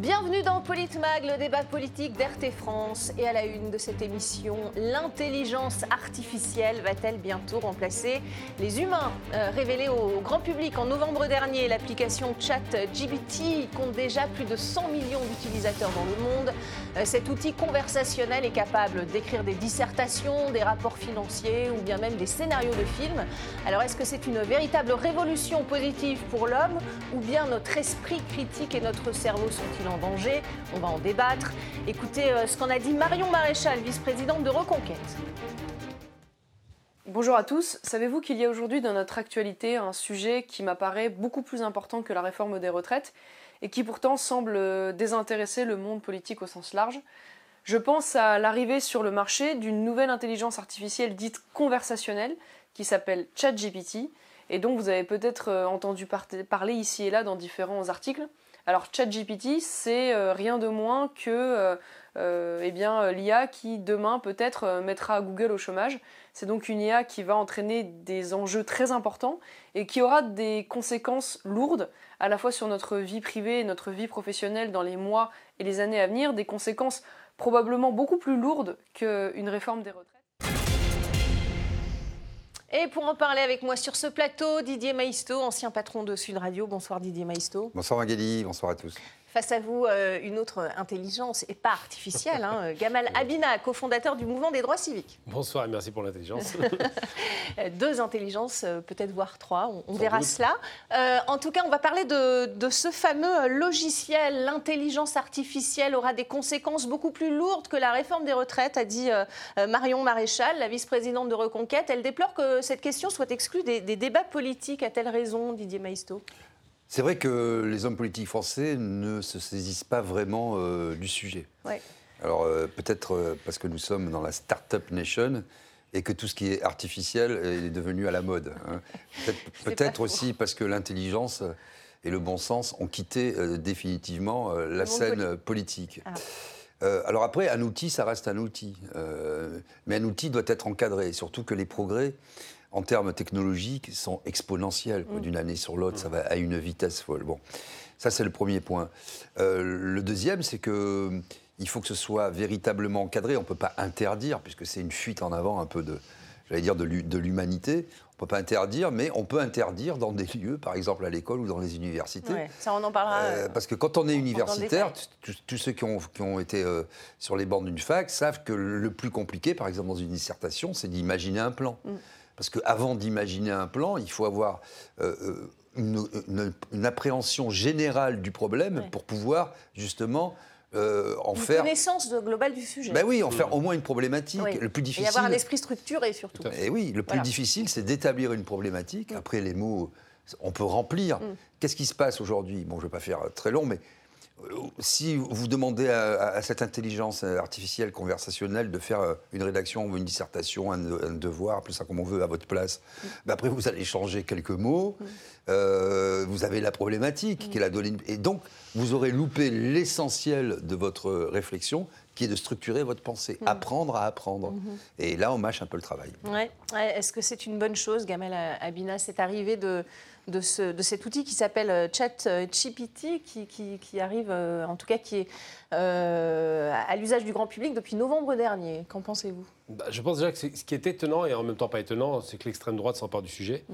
Bienvenue dans Politmag, le débat politique d'RT France. Et à la une de cette émission, l'intelligence artificielle va-t-elle bientôt remplacer les humains euh, Révélée au grand public en novembre dernier, l'application ChatGPT compte déjà plus de 100 millions d'utilisateurs dans le monde. Euh, cet outil conversationnel est capable d'écrire des dissertations, des rapports financiers ou bien même des scénarios de films. Alors est-ce que c'est une véritable révolution positive pour l'homme ou bien notre esprit critique et notre cerveau sont-ils danger. On va en débattre. Écoutez euh, ce qu'en a dit Marion Maréchal, vice-présidente de Reconquête. Bonjour à tous. Savez-vous qu'il y a aujourd'hui dans notre actualité un sujet qui m'apparaît beaucoup plus important que la réforme des retraites et qui pourtant semble euh, désintéresser le monde politique au sens large? Je pense à l'arrivée sur le marché d'une nouvelle intelligence artificielle dite conversationnelle qui s'appelle ChatGPT et dont vous avez peut-être euh, entendu parler ici et là dans différents articles. Alors ChatGPT, c'est euh, rien de moins que euh, euh, eh l'IA qui demain peut-être mettra Google au chômage. C'est donc une IA qui va entraîner des enjeux très importants et qui aura des conséquences lourdes à la fois sur notre vie privée et notre vie professionnelle dans les mois et les années à venir, des conséquences probablement beaucoup plus lourdes qu'une réforme des retraites. Et pour en parler avec moi sur ce plateau, Didier Maisto, ancien patron de Sud Radio. Bonsoir Didier Maisto. Bonsoir Magali, bonsoir à tous. Face à vous, euh, une autre intelligence, et pas artificielle, hein, Gamal Abina, cofondateur du mouvement des droits civiques. Bonsoir et merci pour l'intelligence. Deux intelligences, euh, peut-être voire trois, on, verra cela. Euh, en tout cas, on va parler de, de ce fameux logiciel. L'intelligence artificielle aura des conséquences beaucoup plus lourdes que la réforme des retraites, a dit Marion Maréchal, la vice-présidente de Reconquête. Elle déplore que cette question soit exclue des, des débats politiques. A-t-elle raison, Didier Maisto? C'est vrai que les hommes politiques français ne se saisissent pas vraiment euh, du sujet. Alors euh, peut-être euh, parce que nous sommes dans la start-up nation et que tout ce qui est artificiel est devenu à la mode. Hein. Peut-être aussi parce que l'intelligence et le bon sens ont quitté définitivement la scène politique. Ah. alors après, un outil, ça reste un outil. mais un outil doit être encadré, surtout que les progrès en termes technologiques, sont exponentiels. Mm. D'une année sur l'autre, ça va à une vitesse folle. Bon, ça c'est le premier point. Euh, le deuxième, c'est que il faut que ce soit véritablement encadré. On ne peut pas interdire, puisque c'est une fuite en avant un peu de, j'allais dire, de l'humanité. On ne peut pas interdire, mais on peut interdire dans des lieux, par exemple à l'école ou dans les universités. ça, on en parlera. Euh, parce que quand on est universitaire, tous ceux qui ont, qui ont été euh, sur les bancs d'une fac savent que le plus compliqué, par exemple dans une dissertation, c'est d'imaginer un plan. Mm. Parce qu'avant d'imaginer un plan, il faut avoir euh, euh, une, appréhension générale du problème pour pouvoir justement euh, en une faire. connaissance globale du sujet. Ben oui, en faire au moins une problématique. Le plus difficile. Et avoir un esprit structuré surtout. Et eh oui, le plus difficile, c'est d'établir une problématique. Mm. Après, les mots, on peut remplir. Mm. Qu'est-ce qui se passe aujourd'hui? Bon, je ne vais pas faire très long, mais si vous demandez à, cette intelligence artificielle conversationnelle de faire euh, une rédaction ou une dissertation, un, devoir, appelez ça comme on veut, à votre place, mm. ben après vous allez changer quelques mots, mm. euh, vous avez la problématique mm. qui est la donnée, et donc vous aurez loupé l'essentiel de votre réflexion qui est de structurer votre pensée, apprendre à apprendre. Mm-hmm. Et là, on mâche un peu le travail. Ouais. Est-ce que c'est une bonne chose, Gamel Abina, cette arrivée de, de, ce, de cet outil qui s'appelle euh, ChatGPT, qui, qui, qui, arrive, euh, en tout cas qui est euh, à l'usage du grand public depuis novembre dernier. Qu'en pensez-vous? Bah, Je pense déjà que ce qui est étonnant et en même temps pas étonnant, c'est que l'extrême droite s'empare du sujet.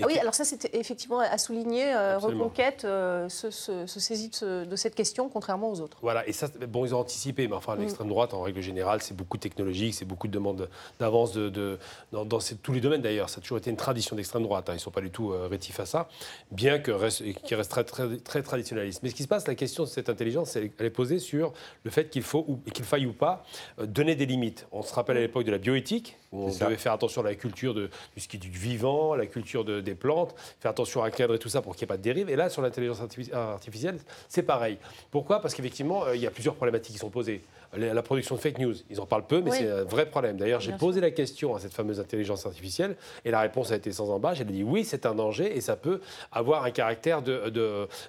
Ah oui, alors ça c'est effectivement à souligner. Reconquête se, saisit de, cette question, contrairement aux autres. Voilà, et ça, bon, ils ont anticipé, mais enfin, mm. l'extrême droite, en règle générale, c'est beaucoup technologique, c'est beaucoup de demandes d'avance de, dans, tous les domaines d'ailleurs. Ça a toujours été une tradition d'extrême droite. Hein. Ils ne sont pas du tout rétifs à ça bien que reste, qui reste très, très, traditionnaliste. Mais ce qui se passe, la question de cette intelligence, elle, est posée sur le fait qu'il faut qu'il faille ou pas euh, donner des limites. On se rappelle à l'époque de la bioéthique, où on devait faire attention à la culture de, du, ski, du vivant, la culture de, des plantes, faire attention à cadrer tout ça pour qu'il n'y ait pas de dérive. Et là, sur l'intelligence artificielle, c'est pareil. Pourquoi? Parce qu'effectivement, euh, il y a plusieurs problématiques qui sont posées la production de fake news. Ils en parlent peu, mais c'est un vrai problème. D'ailleurs, j'ai posé la question à cette fameuse intelligence artificielle et la réponse a été sans embâche. Elle a dit oui, c'est un danger et ça peut avoir un caractère de,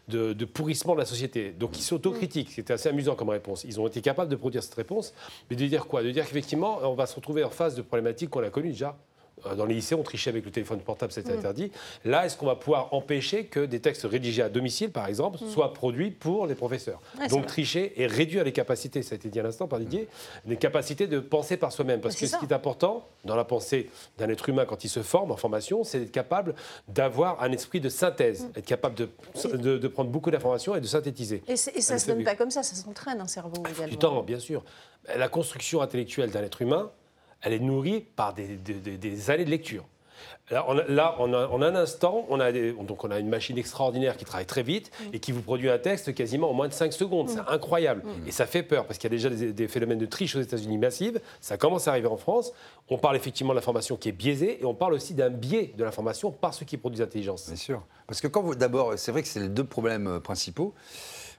de, pourrissement de la société. Donc ils s'autocritiquent. Mm. C'était assez amusant comme réponse. Ils ont été capables de produire cette réponse, mais de dire quoi? De dire qu'effectivement, on va se retrouver en face de problématiques qu'on a connues déjà dans les lycées, on trichait avec le téléphone portable, c'était mm. interdit. Là, est-ce qu'on va pouvoir empêcher que des textes rédigés à domicile, par exemple, mm. soient produits pour les professeurs Donc tricher et réduire les capacités, ça a été dit à l'instant par Didier, les capacités de penser par soi-même. Parce que ce qui est important dans la pensée d'un être humain quand il se forme en formation, c'est d'être capable d'avoir un esprit de synthèse, mm. être capable de, de, prendre beaucoup d'informations et de synthétiser. Et, ça ne se donne pas comme ça, ça s'entraîne un cerveau également. Du temps, bien sûr. La construction intellectuelle d'un être humain, elle est nourrie par des, années de lecture. Là, on a, en un instant, on a, donc on a une machine extraordinaire qui travaille très vite mm. et qui vous produit un texte quasiment en moins de 5 secondes. C'est mm. incroyable. Mm. Et ça fait peur parce qu'il y a déjà des, phénomènes de triche aux États-Unis massives. Ça commence à arriver en France. On parle effectivement de l'information qui est biaisée et on parle aussi d'un biais de l'information par ceux qui produisent l'intelligence. Bien sûr. Parce que quand vous. D'abord, c'est vrai que c'est les deux problèmes principaux.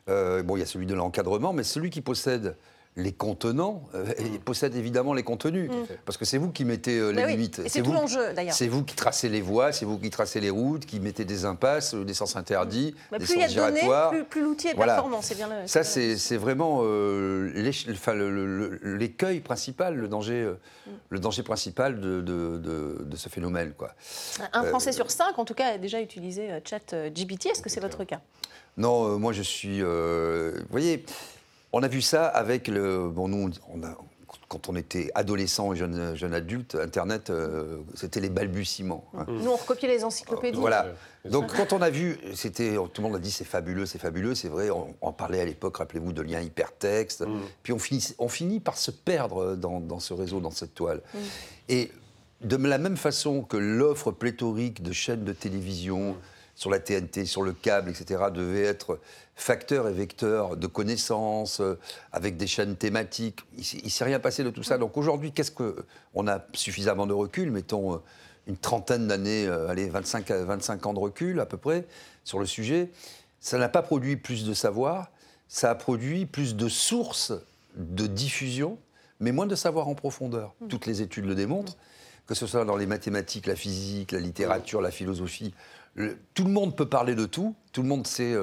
Euh, bon, il y a celui de l'encadrement, mais celui qui possède les contenants euh, mm. possèdent évidemment les contenus. Mm. Parce que c'est vous qui mettez euh, les limites. C'est tout l'enjeu d'ailleurs. C'est vous qui tracez les voies, c'est vous qui tracez les routes, qui mettez des impasses, euh, des sens interdits, mm. des plus sens giratoires. plus, plus l'outil est performant, c'est bien le, Ça, c'est vraiment l'écueil principal, le danger, le danger principal de, de, ce phénomène. Quoi. Un Français sur cinq, en tout cas, a déjà utilisé Chat GPT. Est-ce que c'est votre cas? Non, moi je suis. vous voyez. On a vu ça avec le. Bon, nous, on a, quand on était adolescent et jeune, jeune adulte, Internet, euh, c'était les balbutiements. Hein. Nous, on recopiait les encyclopédies. voilà. Donc, quand on a vu, c'était, tout le monde a dit c'est fabuleux, c'est fabuleux, c'est vrai. On, parlait à l'époque, rappelez-vous, de liens hypertextes. Mm. Puis on finit, on finit par se perdre dans, ce réseau, dans cette toile. Mm. Et de la même façon que l'offre pléthorique de chaînes de télévision, mm. Sur la TNT, sur le câble, etc., devait être facteur et vecteur de connaissances, euh, avec des chaînes thématiques. Il ne s'est rien passé de tout ça. Donc aujourd'hui, qu'est-ce que on a suffisamment de recul, mettons euh, une trentaine d'années, euh, allez 25 25 ans de recul à peu près sur le sujet. Ça n'a pas produit plus de savoir, ça a produit plus de sources de diffusion, mais moins de savoir en profondeur. Mmh. Toutes les études le démontrent, que ce soit dans les mathématiques, la physique, la littérature, la philosophie. Tout le monde peut parler de tout, tout le monde sait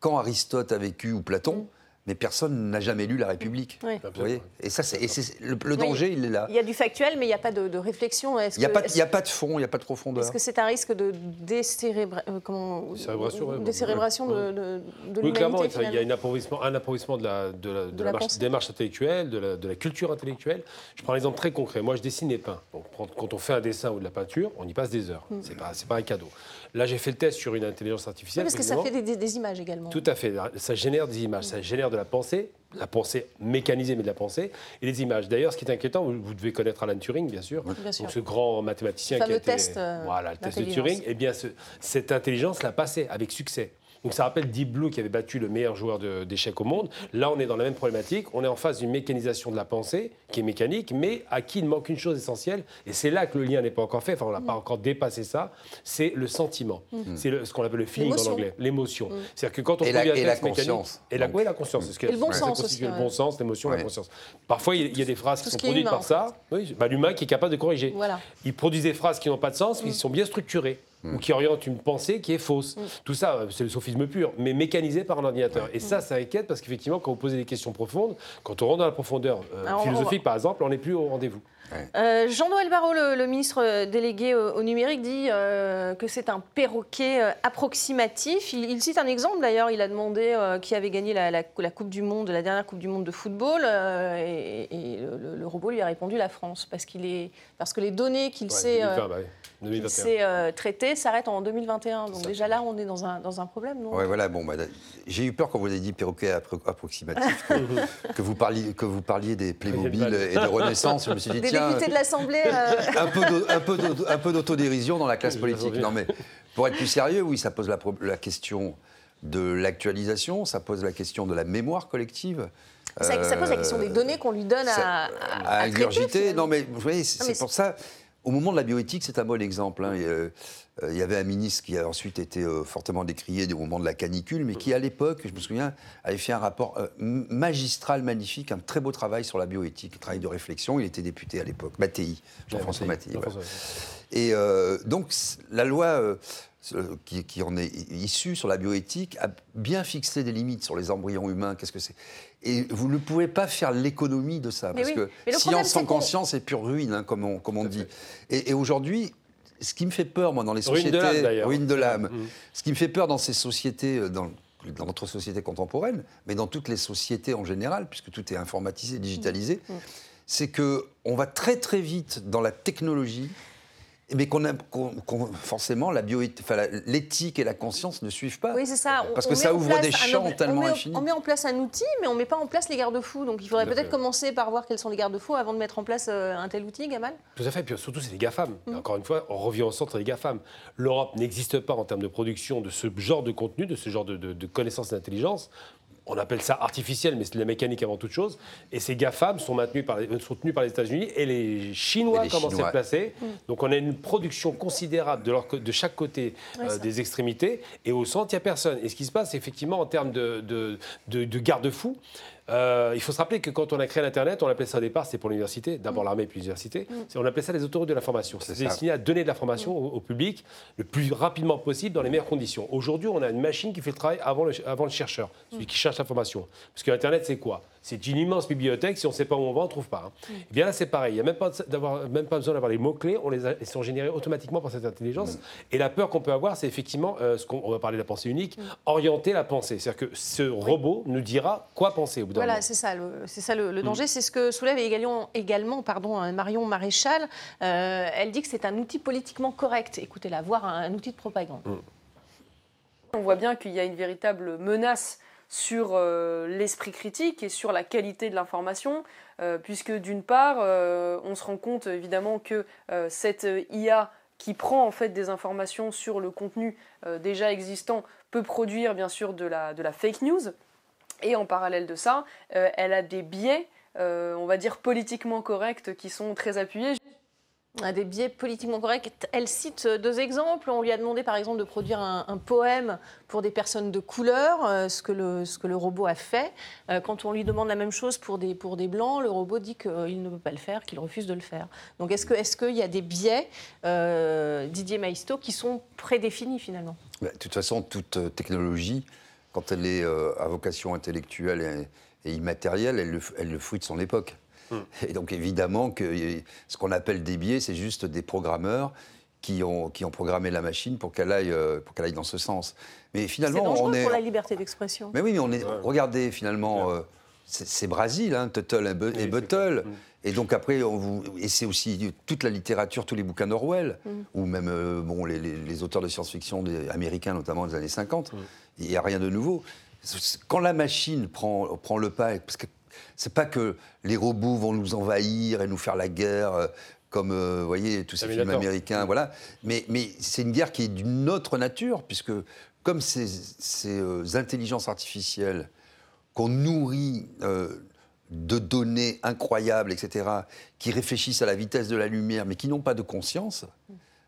quand Aristote a vécu ou Platon, mais personne n'a jamais lu La République. Vous voyez et ça, c'est, le, danger, il est là. Il y a du factuel, mais il n'y a pas de, réflexion. il n'y a, a, pas de fond, il n'y a pas de profondeur. Est-ce que c'est un risque de décérébration de, de, de Oui, clairement, il y a un appauvrissement, un appauvrissement de la, de la, démarche intellectuelle, de la, culture intellectuelle. Je prends un exemple très concret. Moi, je dessine et peins. Donc, quand on fait un dessin ou de la peinture, on y passe des heures. Mm. Ce n'est pas, pas un cadeau. Là, j'ai fait le test sur une intelligence artificielle. Oui, parce que ça fait des, images également. Tout à fait. Ça génère des images. Ça génère de la pensée, la pensée mécanisée, mais de la pensée, et des images. D'ailleurs, ce qui est inquiétant, vous, devez connaître Alan Turing, bien sûr. Bien sûr. Donc, ce grand mathématicien qui a été. Test, euh, voilà, le test de Turing. Eh bien, cette intelligence l'a passé avec succès. Donc ça rappelle Deep Blue qui avait battu le meilleur joueur d'échecs au monde. Là, on est dans la même problématique. On est en face d'une mécanisation de la pensée qui est mécanique, mais à qui il manque une chose essentielle. Et c'est là que le lien n'est pas encore fait. Enfin, on n'a pas mm. encore dépassé ça. C'est le sentiment. Mm. C'est ce qu'on appelle le feeling en anglais, l'émotion. Mm. C'est-à-dire que quand on et la, et la conscience. Et la, la conscience. et le bon sens aussi. Le bon sens, l'émotion, la conscience. Parfois, il y, a des phrases qui sont produites par ça. Oui, bah, L'humain qui est capable de corriger. Voilà. Il produit des phrases qui n'ont pas de sens, mais qui sont bien structurées ou mm. qui oriente une pensée qui est fausse. Mm. Tout ça, c'est le sophisme pur, mais mécanisé par un ordinateur. Et ça, ça inquiète parce qu'effectivement, quand vous posez des questions profondes, quand on rentre dans la profondeur euh, philosophique, par exemple, on n'est plus au rendez-vous. Euh, Jean-Noël Barrot, le, ministre délégué au, numérique, dit euh, que c'est un perroquet approximatif. Il, cite un exemple d'ailleurs. Il a demandé qui avait gagné la, Coupe du Monde, la dernière Coupe du Monde de football, et, le, robot lui a répondu la France parce qu'il est parce que les données qu'il sait c'est euh, traité s'arrête en 2021. Donc déjà là, on est dans un, dans un problème, non? Oui, voilà. Bon, bah, j'ai eu peur quand vous avez dit perroquet approximatif, que, vous parliez, que vous parliez des Playmobil et de Renaissance. Je me suis dit, des tiens... députés de l'Assemblée... Euh. Un peu d'autodérision dans la classe politique. Non, mais pour être plus sérieux, oui, ça pose la, la question de l'actualisation, ça pose la question de la mémoire collective. Ça, ça, pose la question des données qu'on lui donne à, à, à, Non, mais vous voyez, c'est pour ça. Au moment de la bioéthique, c'est un bon exemple. Hein. Euh, il y avait un ministre qui a ensuite été euh, fortement décrié au moment de la canicule, mais qui, à l'époque, je me souviens, avait fait un rapport euh, magistral, magnifique, un très beau travail sur la bioéthique, un travail de réflexion. Il était député à l'époque, Mattei, Jean-François Mattei. Et donc, la loi qui, en est issue sur la bioéthique a bien fixé des limites sur les embryons humains. Qu'est-ce que c'est? Et vous ne pouvez pas faire l'économie de ça, parce que science sans conscience est pure ruine, hein, comme on, comme on dit. Et, aujourd'hui, ce qui me fait peur, moi, dans les sociétés. Ruine de l'âme. Mmh. Ce qui me fait peur dans ces sociétés, euh, dans, dans, notre société contemporaine, mais dans toutes les sociétés en général, puisque tout est informatisé, digitalisé, mmh. c'est qu'on va très très vite dans la technologie mais qu'on a forcément la l'éthique et la conscience ne suivent pas. Oui, c'est ça. Parce que ça ouvre des champs tellement infinis. On met en place un outil, mais on ne met pas en place les garde-fous. Donc il faudrait peut-être commencer par voir quels sont les garde-fous avant de mettre en place euh, un tel outil, Gamal Tout à fait. Et puis surtout, c'est les GAFAM. Mm. Encore une fois, on revient au centre des GAFAM. L'Europe n'existe pas en termes de production de ce genre de contenu, de ce genre de, de, de connaissances d'intelligence on appelle ça artificiel, mais c'est de la mécanique avant toute chose. Et ces GAFAM sont, maintenus par les, sont tenus par les États-Unis et les Chinois commencent à se placer. Mm. Donc on a une production considérable de, leur, de chaque côté euh, des extrémités. Et au centre, il n'y a personne. Et ce qui se passe, effectivement, en termes de, de, de garde-fous, euh, il faut se rappeler que quand on a créé l'Internet, on appelait ça au départ, c'était pour l'université, d'abord mm. l'armée puis l'université, mm. on appelait ça les autoroutes de l'information. C'était destiné à donner de l'information mm. au, public le plus rapidement possible dans les meilleures conditions. Aujourd'hui, on a une machine qui fait le travail avant le, avant le chercheur, celui qui cherche l'information. Parce que l'Internet, c'est quoi? C'est une immense bibliothèque. Si on ne sait pas où on va, on ne trouve pas. Hein. Et eh bien là, c'est pareil. Il n'y a même pas, même pas besoin d'avoir les mots-clés. On les ils sont générés automatiquement par cette intelligence. Et la peur qu'on peut avoir, c'est effectivement, euh, ce qu'on va parler de la pensée unique, orienter la pensée. C'est-à-dire que ce robot nous dira quoi penser au bout d'un Voilà, c'est ça, le, c'est ça le, danger. C'est ce que soulève également, également pardon, Marion Maréchal. Euh, elle dit que c'est un outil politiquement correct. Écoutez-la, voire un, outil de propagande. Mm. On voit bien qu'il y a une véritable menace sur euh, l'esprit critique et sur la qualité de l'information, euh, puisque d'une part, euh, on se rend compte évidemment que cette IA qui prend en fait des informations sur le contenu déjà existant peut produire bien sûr de la, de la fake news. Et en parallèle de ça, elle a des biais, on va dire politiquement corrects, qui sont très appuyés des biais politiquement corrects. Elle cite deux exemples. On lui a demandé par exemple de produire un, poème pour des personnes de couleur, euh, ce, que le, ce que le robot a fait. Euh, quand on lui demande la même chose pour des, pour des blancs, le robot dit qu'il ne peut pas le faire, qu'il refuse de le faire. Donc est-ce qu'il est y a des biais, euh, Didier Maisto, qui sont prédéfinis finalement? Bah, De toute façon, toute technologie, quand elle est à vocation intellectuelle et, immatérielle, elle, elle le fruit de son époque. Hmm. Et donc évidemment que ce qu'on appelle des biais, c'est juste des programmeurs qui ont, qui ont programmé la machine pour qu'elle aille, euh, pour qu'elle aille dans ce sens. Mais finalement, c'est on est pour la liberté d'expression. Mais oui, mais on est. Regardez finalement, euh, c'est Brésil, hein, Tuttle et, Buttle. Hmm. Et donc après, on vous, et c'est aussi toute la littérature, tous les bouquins d'Orwell, hmm. ou même euh, bon, les, les, auteurs de science-fiction américains, notamment des années 50. Il n'y a rien de nouveau. Quand la machine prend, prend le pas, parce que c'est pas que les robots vont nous envahir et nous faire la guerre euh, comme euh, vous voyez tous ces films américains, voilà. Mais, mais c'est une guerre qui est d'une autre nature, puisque comme ces, ces euh, intelligences artificielles qu'on nourrit de données incroyables, etc., qui réfléchissent à la vitesse de la lumière, mais qui n'ont pas de conscience,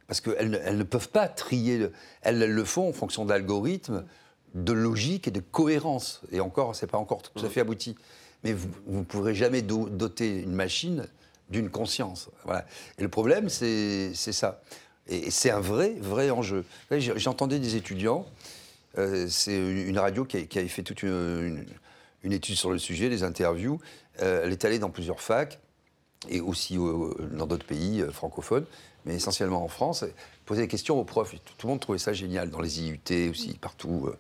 parce qu'elles elles ne peuvent pas trier, elles, elles, le font en fonction d'algorithmes, de logique et de cohérence. Et encore, c'est pas encore tout à fait abouti mais vous ne pourrez jamais doter une machine d'une conscience. Voilà. Et le problème, c'est ça. Et, c'est un vrai, vrai enjeu. J'entendais des étudiants, euh, c'est une radio qui, avait fait toute une, étude sur le sujet, des interviews. Euh, elle est allée dans plusieurs facs et aussi dans d'autres pays euh, francophones, mais essentiellement en France. Poser des questions aux profs. Tout, le monde trouvait ça génial, dans les IUT aussi, partout.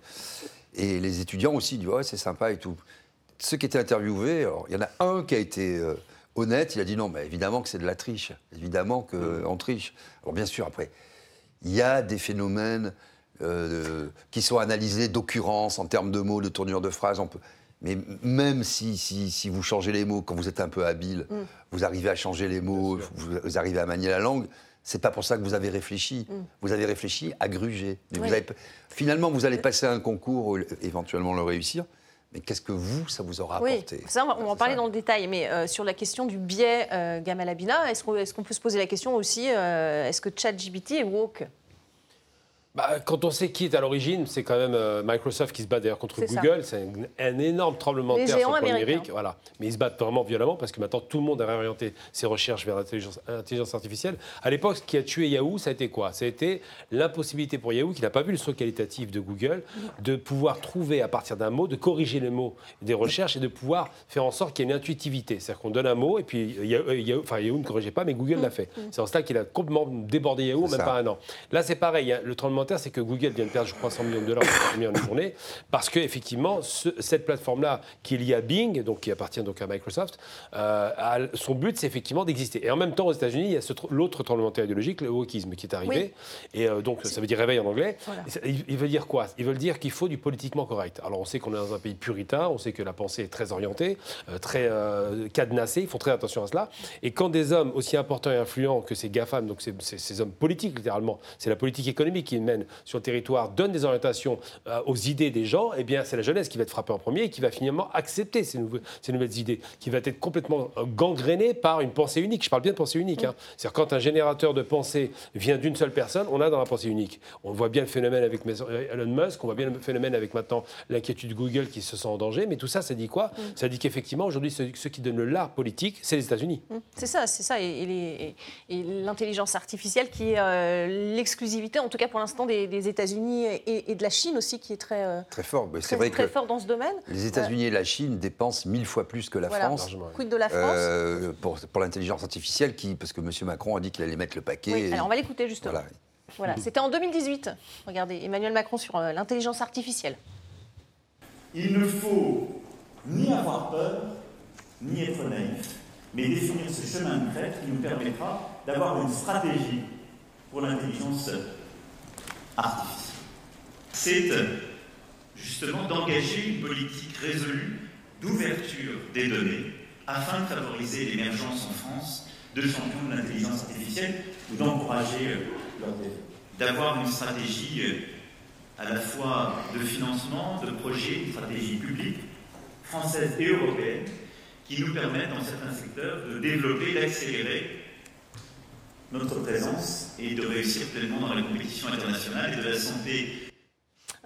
et les étudiants aussi disent ouais, c'est sympa et tout ceux qui étaient interviewés, il y en a un qui a été euh, honnête, il a dit non, mais évidemment que c'est de la triche, évidemment qu'on mm. triche. Alors bien sûr, après, il y a des phénomènes euh, qui sont analysés d'occurrence en termes de mots, de tournure de phrases. On peut... Mais même si, si, vous changez les mots, quand vous êtes un peu habile, mm. vous arrivez à changer les mots, vous, arrivez à manier la langue, c'est pas pour ça que vous avez réfléchi. Mm. Vous avez réfléchi à gruger. Finalement, vous allez passer un concours, éventuellement le réussir, mais qu'est-ce que vous, ça vous aura apporté oui, ça, on va, en parler dans le détail, mais euh, sur la question du biais euh, Gamal Abina, est-ce qu'on est peut se poser la question aussi, euh, est-ce que ChatGPT est woke? Bah, quand on sait qui est à l'origine, c'est quand même euh, Microsoft qui se bat d'ailleurs contre Google. C'est un, énorme tremblement de terre sur le numérique. Voilà. Mais ils se battent vraiment violemment parce que maintenant tout le monde a réorienté ses recherches vers l'intelligence artificielle. À l'époque, ce qui a tué Yahoo, ça a été quoi? Ça a été l'impossibilité pour Yahoo, qui n'a pas vu le saut qualitatif de Google, de pouvoir trouver à partir d'un mot, de corriger les mots des recherches et de pouvoir faire en sorte qu'il y ait une intuitivité. C'est-à-dire qu'on donne un mot et puis Yahoo, enfin, Yahoo ne corrigeait pas, mais Google l'a fait. Mm. C'est en cela qu'il a complètement débordé Yahoo, même pas un an. Là, c'est pareil. Le tremblement c'est que Google vient de perdre, je crois, 100 millions de dollars en une journée, parce qu'effectivement, cette plateforme-là, qui est liée à Bing, donc qui appartient donc à Microsoft, euh, son but, c'est effectivement d'exister. Et en même temps, aux États-Unis, il y a l'autre tremblement idéologique, le wokisme, qui est arrivé. Et euh, donc, ça veut dire réveil en anglais. Il, veut dire quoi? Il veut dire qu'il faut du politiquement correct. Alors, on sait qu'on est dans un pays puritain, on sait que la pensée est très orientée, euh, très cadenassée, ils font très attention à cela. Et quand des hommes aussi importants et influents que ces GAFAM, donc ces, ces hommes politiques littéralement, c'est la politique économique qui sur le territoire donne des orientations euh, aux idées des gens, eh bien, c'est la jeunesse qui va être frappée en premier et qui va finalement accepter ces, ces nouvelles idées, qui va être complètement euh, gangrénée par une pensée unique. Je parle bien de pensée unique. Hein. C'est-à-dire quand un générateur de pensée vient d'une seule personne, on a dans la pensée unique. On voit bien le phénomène avec Elon Musk, on voit bien le phénomène avec maintenant l'inquiétude Google qui se sent en danger, mais tout ça, ça dit quoi? Ça dit qu'effectivement, aujourd'hui, ceux, qui donnent l'art politique, c'est les États-Unis. C'est ça, c'est ça. Et, l'intelligence artificielle qui est euh, l'exclusivité, en tout cas pour l'instant, des, États-Unis et, de la Chine aussi, qui est très, euh, très fort. C'est vrai très fort dans ce domaine. Les États-Unis et la Chine dépensent mille fois plus que la France. Quid de la France euh, Pour, pour l'intelligence artificielle, qui, parce que M. Macron a dit qu'il allait mettre le paquet. alors on va l'écouter justement. Voilà. C'était en 2018. Regardez, Emmanuel Macron sur euh, l'intelligence artificielle. Il ne faut ni avoir peur, ni être naïf, mais définir ce chemin de crête qui nous permettra d'avoir une stratégie pour l'intelligence c'est euh, justement d'engager une politique résolue d'ouverture des données afin de favoriser l'émergence en France de champions de l'intelligence artificielle ou d'encourager euh, d'avoir une stratégie euh, à la fois de financement, de projet, une stratégie publique, française et européenne, qui nous permettent dans certains secteurs de développer, d'accélérer notre présence et de réussir pleinement dans la compétition internationale et de la santé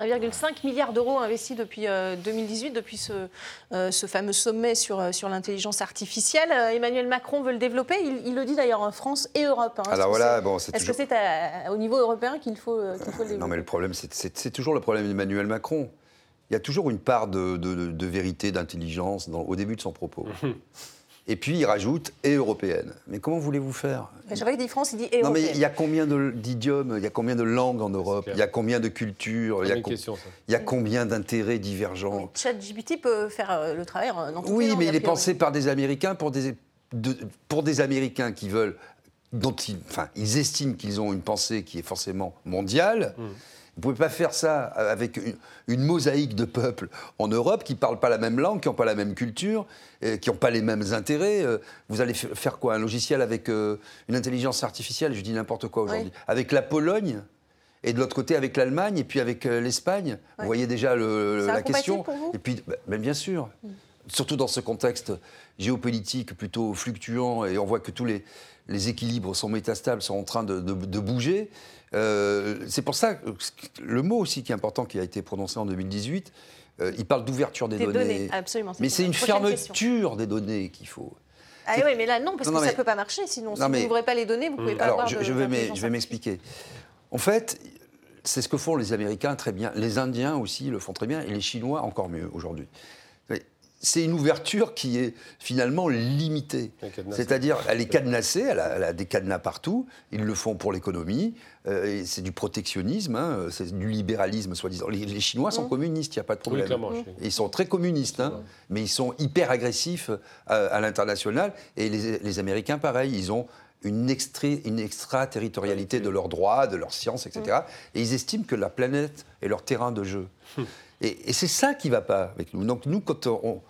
1,5 milliard d'euros investis depuis 2018, euh, depuis ce, euh, ce fameux sommet sur, euh, sur l'intelligence artificielle. Emmanuel Macron veut le développer. Il, le dit d'ailleurs en France et Europe. Hein. Alors voilà, bon, c'est Est-ce que c'est au niveau européen qu'il faut, le développer Non, mais le problème, c'est toujours le problème d'Emmanuel Macron. Il y a toujours une part de, de vérité, d'intelligence au début de son propos. Et puis il rajoute et européenne. Mais comment voulez-vous faire? Je qu'il dit France, il dit et Non, mais il y a combien d'idiomes, il y a combien de langues en Europe, il y a combien de cultures, il y a, il y a combien d'intérêts divergents? ChatGPT peut faire euh, le travail dans Oui, mais il est pensé par des Américains pour des, pour des Américains qui veulent, dont ils, enfin, ils estiment qu'ils ont une pensée qui est forcément mondiale. Hum. Vous ne pouvez pas faire ça avec une, mosaïque de peuples en Europe qui ne parlent pas la même langue, qui n'ont pas la même culture, qui n'ont pas les mêmes intérêts. Euh, vous allez faire quoi? Un logiciel avec euh, une intelligence artificielle, je dis n'importe quoi aujourd'hui, avec la Pologne et de l'autre côté avec l'Allemagne et puis avec euh, l'Espagne? Vous voyez déjà la question. Pour vous? Et puis, ben, bien sûr. Mm. Surtout dans ce contexte géopolitique plutôt fluctuant, et on voit que tous les, les équilibres sont métastables, sont en train de, de bouger. Euh, c'est pour ça que le mot aussi qui est important qui a été prononcé en 2018, euh, il parle d'ouverture des, données. Mais c'est une fermeture des données qu'il faut. Ah oui, mais là non, parce que ça ne peut pas marcher. Sinon, si vous n'ouvrez pas les données, vous ne pouvez pas Alors, avoir je vais m'expliquer. En fait, c'est ce que font les Américains très bien. Les Indiens aussi le font très bien, et les Chinois encore mieux aujourd'hui c'est une ouverture qui est finalement limitée. C'est-à-dire, elle est cadenassée, elle a, des cadenas partout, ils le font pour l'économie, euh, c'est du protectionnisme, hein, c'est du libéralisme, soi-disant. Les, Chinois sont mmh. communistes, il n'y a pas de problème. ils sont très communistes, hein, mais ils sont hyper agressifs euh, à, l'international, et les, Américains, pareil, ils ont une, une extraterritorialité de leurs droits, de leurs sciences, etc. Mmh. Et ils estiment que la planète est leur terrain de jeu. Hum. Et, et c'est ça qui ne va pas avec nous. Donc nous, quand on,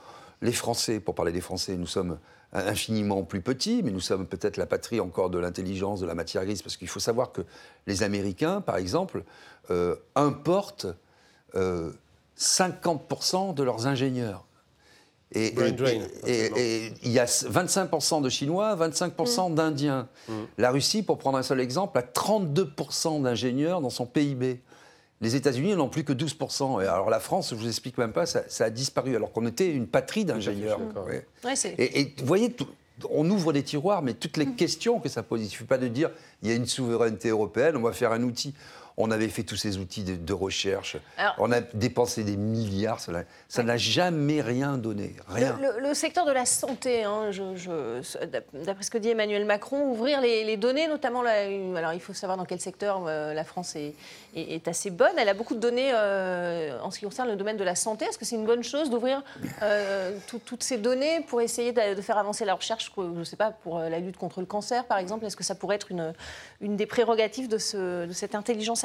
les Français, pour parler des Français, nous sommes infiniment plus petits, mais nous sommes peut-être la patrie encore de l'intelligence, de la matière grise, parce qu'il faut savoir que les Américains, par exemple, euh, importent 50% euh, de leurs ingénieurs. Et, il y a 25% de Chinois, 25% mm. d'Indiens. Mm. La Russie, pour prendre un seul exemple, a 32% d'ingénieurs dans son PIB. Les États-Unis n'ont plus que 12%. Et alors la France, je vous explique même pas, ça, a disparu, alors qu'on était une patrie d'ingénieurs. et, vous voyez, on ouvre des tiroirs, mais toutes les mm. questions que ça pose, il ne suffit pas de dire il y a une souveraineté européenne, on va faire un outil. On avait fait tous ces outils de, recherche. on a dépensé des milliards. Ça n'a jamais rien donné. Rien. Le, secteur de la santé, hein, d'après ce que dit Emmanuel Macron, ouvrir les, données, notamment. alors, il faut savoir dans quel secteur euh, la France est, est, assez bonne. Elle a beaucoup de données euh, en ce qui concerne le domaine de la santé. Est-ce que c'est une bonne chose d'ouvrir euh, toutes ces données pour essayer de, faire avancer la recherche, je ne sais pas, pour la lutte contre le cancer, par exemple? Est-ce que ça pourrait être une, une des prérogatives de, ce, de cette intelligence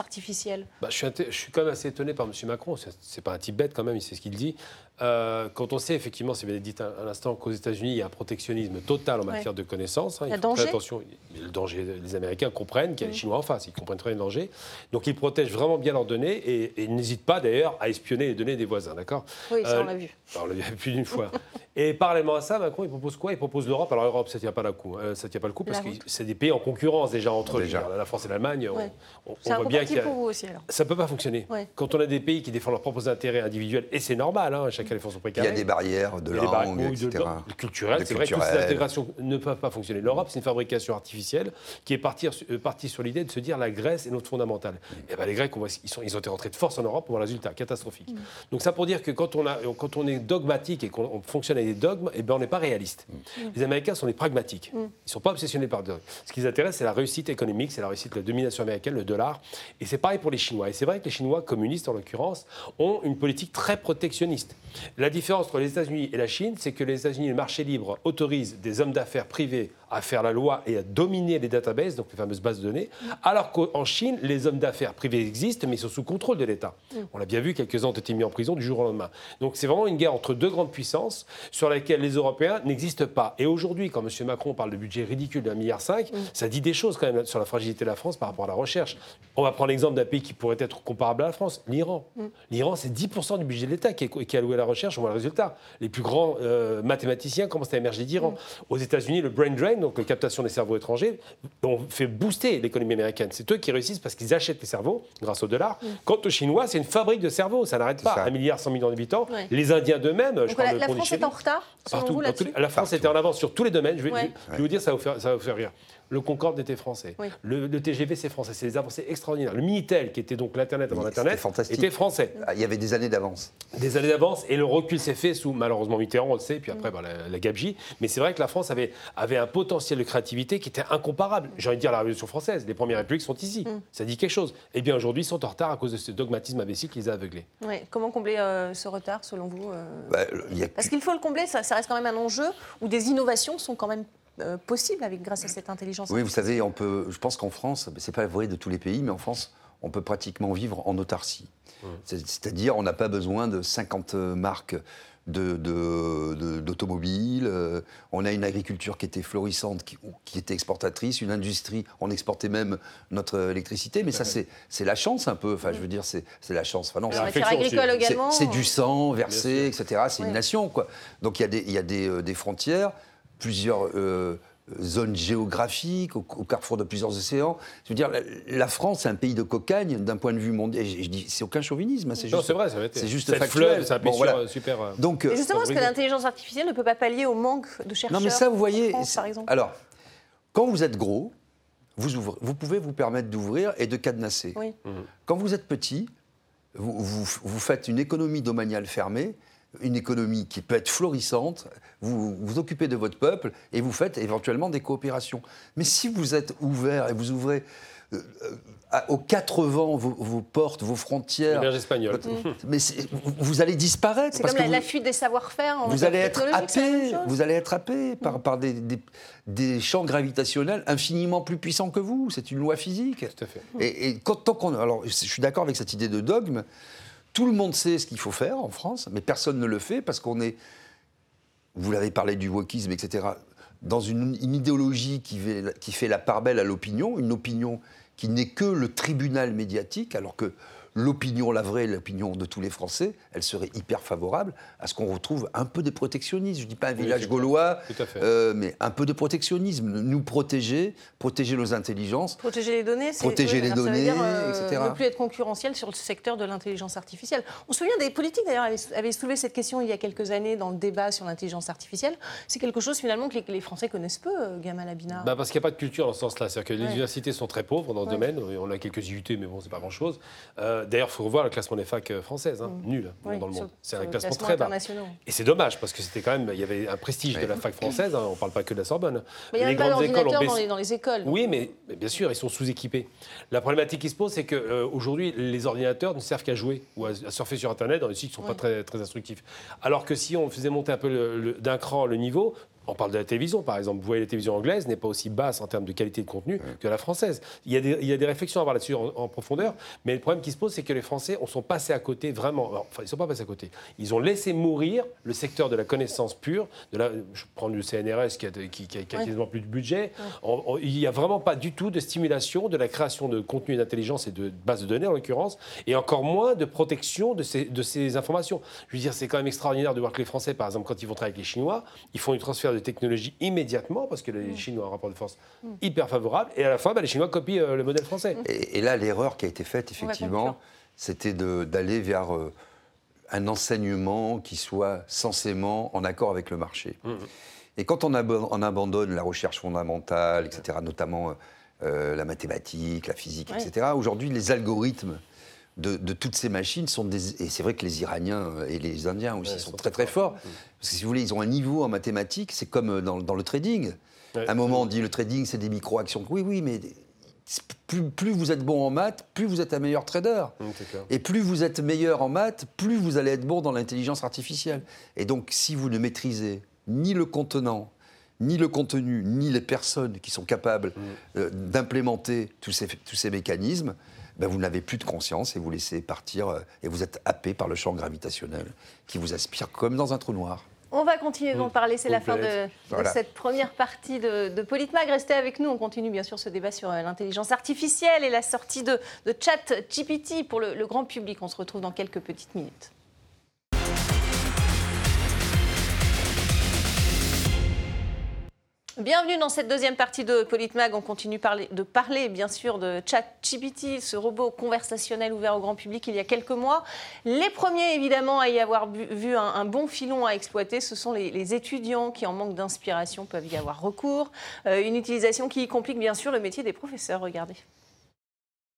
bah, je, suis je, suis quand même assez étonné par M. Macron. C'est pas un type bête quand même, il sait ce qu'il dit. Euh, quand on sait effectivement, c'est bien dit à l'instant, qu'aux États-Unis, il y a un protectionnisme total en matière de connaissances. Hein, il, y a danger. attention. Le danger, les Américains comprennent qu'il y a les mm. Chinois en face, ils comprennent très bien le danger. Donc ils protègent vraiment bien leurs données et, ils n'hésitent pas d'ailleurs à espionner les données des voisins, d'accord? Oui, ça on l'a vu. on l'a vu plus d'une fois. et parallèlement à ça, Macron, il propose quoi? Il propose l'Europe. Alors l'Europe, ça ne tient pas le coup. Hein, ça tient pas le coup parce que c'est des pays en concurrence déjà entre eux. La France et l'Allemagne, on, voit bien qu'il pour vous aussi alors. Ça ne peut pas fonctionner. Quand on a des pays qui défendent leurs propres intérêts individuels, et c'est normal, hein, chacun défend son précaré barrières de langue, etc. De, culturelles, c'est vrai que ces intégrations ne peuvent pas fonctionner. L'Europe, c'est une fabrication artificielle qui est partie, euh, partie sur l'idée de se dire la Grèce est notre fondamentale. Et eh ben, les Grecs, ils, sont, ils ont été rentrés de force en Europe pour un résultat catastrophique. Mm. Donc ça pour dire que quand on, a, quand on est dogmatique et qu'on fonctionne avec des dogmes, et eh ben, on n'est pas réaliste. Mm. Les Américains sont des pragmatiques. Mm. Ils ne sont pas obsessionnés par dogmes. Ce qui les intéresse, c'est la réussite économique, c'est la réussite de la domination américaine, le dollar. Et c'est pareil pour les Chinois. Et c'est vrai que les Chinois communistes, en l'occurrence, ont une politique très protectionniste. La différence entre les États-Unis et la Chine, c'est que les États-Unis, le marché libre, autorise des hommes d'affaires privés à faire la loi et à dominer les databases, donc les fameuses bases de données, alors qu'en Chine, les hommes d'affaires privés existent, mais ils sont sous contrôle de l'État. Mm. On l'a bien vu, quelques-uns ont été mis en prison du jour au lendemain. Donc c'est vraiment une guerre entre deux grandes puissances sur laquelle les Européens n'existent pas. Et aujourd'hui, quand M. Macron parle de budget ridicule d'un milliard cinq, mm. ça dit des choses quand même sur la fragilité de la France par rapport à la recherche. On va prendre l'exemple d'un pays qui pourrait être comparable à la France, l'Iran. Mm. L'Iran, c'est 10% du budget de l'État qui, est alloué à la recherche, on voit le résultat. Les plus grands euh, mathématiciens commencent à émerger d'Iran. Aux États-Unis, le brain drain, donc la captation des cerveaux étrangers, ont fait booster l'économie américaine. C'est eux qui réussissent parce qu'ils achètent les cerveaux grâce au dollar. Quant aux Chinois, c'est une fabrique de cerveaux, ça n'arrête pas. Un milliard 100 millions d'habitants. Les Indiens d'eux-mêmes, je parle la, la France est en retard Partout. la France était en avance sur tous les domaines. Je vais, vous dire, ça va faire, ça va vous faire rire. Le Concorde était français. Le, TGV, c'est français. C'est des avancées extraordinaires. Le Minitel, qui était donc l'Internet avant l'Internet, était français. Ah, il y avait des années d'avance. Des années d'avance. Et le recul s'est fait sous, malheureusement, Mitterrand, on le sait, puis après, bah, la, la gabegie. Mais c'est vrai que la France avait, avait un potentiel de créativité qui était incomparable. J'ai envie de dire la Révolution française. Les premières républiques sont ici. Mm. Ça dit quelque chose. Eh bien, aujourd'hui, ils sont en retard à cause de ce dogmatisme imbécile qui les a aveuglés. Comment combler euh, ce retard, selon vous euh bah, Parce qu'il faut le combler, ça, ça reste quand même un enjeu où des innovations sont quand même possible avec, grâce à cette intelligence Oui, vous savez, on peut, je pense qu'en France, c'est pas vrai de tous les pays, mais en France, on peut pratiquement vivre en autarcie. C'est-à-dire, on n'a pas besoin de 50 marques d'automobiles. De, euh, on a une agriculture qui était florissante, qui, était exportatrice, une industrie. On exportait même notre électricité, mais ça, c'est la chance un peu. Enfin, je veux dire, c'est la chance. Enfin, non, c'est du sang versé, etc. C'est une nation, quoi. Donc il y a des, il y a des, euh, des frontières plusieurs euh, zones géographiques, au, carrefour de plusieurs océans. Je veux dire, la, France, c'est un pays de cocagne d'un point de vue mondial. Je, dis, c'est aucun chauvinisme, hein, c'est juste. c'est vrai, c'est juste factuel. C'est un bon, voilà. super. Euh, Donc, Et justement, est-ce que l'intelligence artificielle ne peut pas pallier au manque de chercheurs Non, mais ça, vous voyez, par exemple? Alors, quand vous êtes gros, vous, ouvrez, vous pouvez vous permettre d'ouvrir et de cadenasser. Oui. Quand vous êtes petit, vous, vous, vous faites une économie domaniale fermée une économie qui peut être florissante, vous vous occupez de votre peuple et vous faites éventuellement des coopérations. Mais si vous êtes ouvert et vous ouvrez euh, euh, aux quatre vents vos, portes, vos frontières. espagnole. mais vous allez disparaître. C'est comme la, fuite des savoir-faire. Vous allez être happé. Vous allez être happé par, par des, des, champs gravitationnels infiniment plus puissants que vous. C'est une loi physique. Tout à fait. Et, quand, tant qu'on, alors, je suis d'accord avec cette idée de dogme. Tout le monde sait ce qu'il faut faire en France, mais personne ne le fait parce qu'on est, vous l'avez parlé du wokisme, etc., dans une, idéologie qui fait, qui fait la part belle à l'opinion, une opinion qui n'est que le tribunal médiatique, alors que l'opinion, la vraie, l'opinion de tous les Français, elle serait hyper favorable à ce qu'on retrouve un peu de protectionnisme. Je ne dis pas un village gaulois, euh, mais un peu de protectionnisme. Nous protéger, protéger nos intelligences. Protéger les données, protéger les données, dire, euh, etc. Ne plus être concurrentiel sur le secteur de l'intelligence artificielle. On se souvient des politiques d'ailleurs avaient, soulevé cette question il y a quelques années dans le débat sur l'intelligence artificielle. C'est quelque chose finalement que les, Français connaissent peu, euh, Gamal Abina. Bah parce qu'il n'y a pas de culture dans ce sens-là. C'est-à-dire que les universités sont très pauvres dans le domaine. On a quelques IUT, mais bon, c'est pas grand-chose. D'ailleurs, il faut revoir le classement des facs françaises, hein. mm. nul dans le monde. C'est un classement très bas. Et c'est dommage parce que c'était quand même, il y avait un prestige de la fac française. Hein. on ne parle pas que de la Sorbonne. Mais il y a grandes écoles ont baissé... dans, les, écoles. Oui, mais, bien sûr, ils sont sous-équipés. La problématique qui se pose, c'est qu'aujourd'hui, euh, les ordinateurs ne servent qu'à jouer ou à, surfer sur Internet dans des sites qui ne sont pas très, très instructifs. Alors que si on faisait monter un peu d'un cran le niveau, on parle de la télévision, par exemple. Vous voyez, la télévision anglaise n'est pas aussi basse en termes de qualité de contenu que la française. Il y, a des, il y a des réflexions à avoir là-dessus en, profondeur, mais le problème qui se pose, c'est que les Français on sont passés à côté vraiment. enfin, ils ne sont pas passés à côté. Ils ont laissé mourir le secteur de la connaissance pure. De la, je prends le CNRS qui a, qui, qui a quasiment plus de budget. il n'y a vraiment pas du tout de stimulation de la création de contenu d'intelligence et de bases de données, en l'occurrence, et encore moins de protection de ces, de ces informations. Je veux dire, c'est quand même extraordinaire de voir que les Français, par exemple, quand ils vont travailler avec les Chinois, ils font du transfert de technologie immédiatement parce que les mm. Chinois ont un rapport de force mm. hyper favorable et à la fin, bah, les Chinois copient euh, le modèle français. Et, là, l'erreur qui a été faite, effectivement, c'était d'aller vers euh, un enseignement qui soit censément en accord avec le marché. Mm. Et quand on, abandonne la recherche fondamentale, etc., notamment euh, la mathématique, la physique, etc., aujourd'hui, les algorithmes de, toutes ces machines sont des. Et c'est vrai que les Iraniens et les Indiens aussi sont, très très forts. Parce que si vous voulez, ils ont un niveau en mathématiques, c'est comme dans, le trading. à un moment, on dit le trading, c'est des micro-actions. Oui, oui, mais plus, vous êtes bon en maths, plus vous êtes un meilleur trader. Mmh, et plus vous êtes meilleur en maths, plus vous allez être bon dans l'intelligence artificielle. Et donc, si vous ne maîtrisez ni le contenant, ni le contenu, ni les personnes qui sont capables mmh. euh, d'implémenter tous ces, tous ces mécanismes, ben, vous n'avez plus de conscience et vous laissez partir euh, et vous êtes happé par le champ gravitationnel qui vous aspire comme dans un trou noir. On va continuer d'en parler, c'est la fin de, cette première partie de, de Politmag. Restez avec nous, on continue bien sûr ce débat sur euh, l'intelligence artificielle et la sortie de, de Chat GPT pour le grand public. On se retrouve dans quelques petites minutes. Bienvenue dans cette deuxième partie de Politmag. On continue de parler, bien sûr, de ChatGPT, ce robot conversationnel ouvert au grand public il y a quelques mois. Les premiers, évidemment, à y avoir vu un, bon filon à exploiter, ce sont les, étudiants qui, en manque d'inspiration, peuvent y avoir recours. Euh, une utilisation qui complique, bien sûr, le métier des professeurs. Regardez.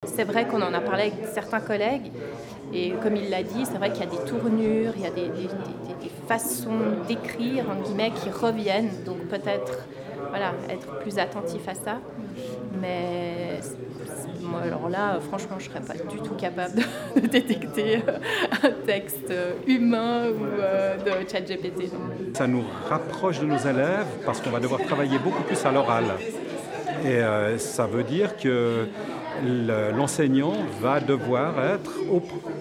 C'est vrai qu'on en a parlé avec certains collègues, et comme il l'a dit, c'est vrai qu'il y a des tournures, il y a des, des façons d'écrire, en guillemets, qui reviennent. Donc peut-être voilà, être plus attentif à ça. Mais alors là, franchement, je ne serais pas du tout capable de détecter euh, un texte humain ou euh, de chat GPT. Ça nous rapproche de nos élèves parce qu'on va devoir travailler beaucoup plus à l'oral. Et euh, ça veut dire que l'enseignant va devoir être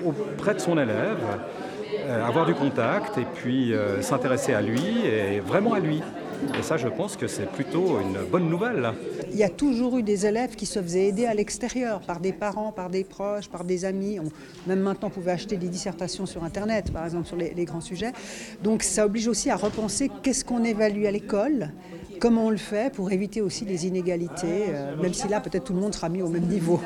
auprès de son élève, avoir du contact et puis s'intéresser à lui et vraiment à lui. Et ça, je pense que c'est plutôt une bonne nouvelle. Il y a toujours eu des élèves qui se faisaient aider à l'extérieur, par des parents, par des proches, par des amis. même maintenant, on pouvait acheter des dissertations sur Internet, par exemple, sur les, grands sujets. Donc ça oblige aussi à repenser qu'est-ce qu'on évalue à l'école, comment on le fait pour éviter aussi les inégalités, euh, même si là, peut-être tout le monde sera mis au même niveau.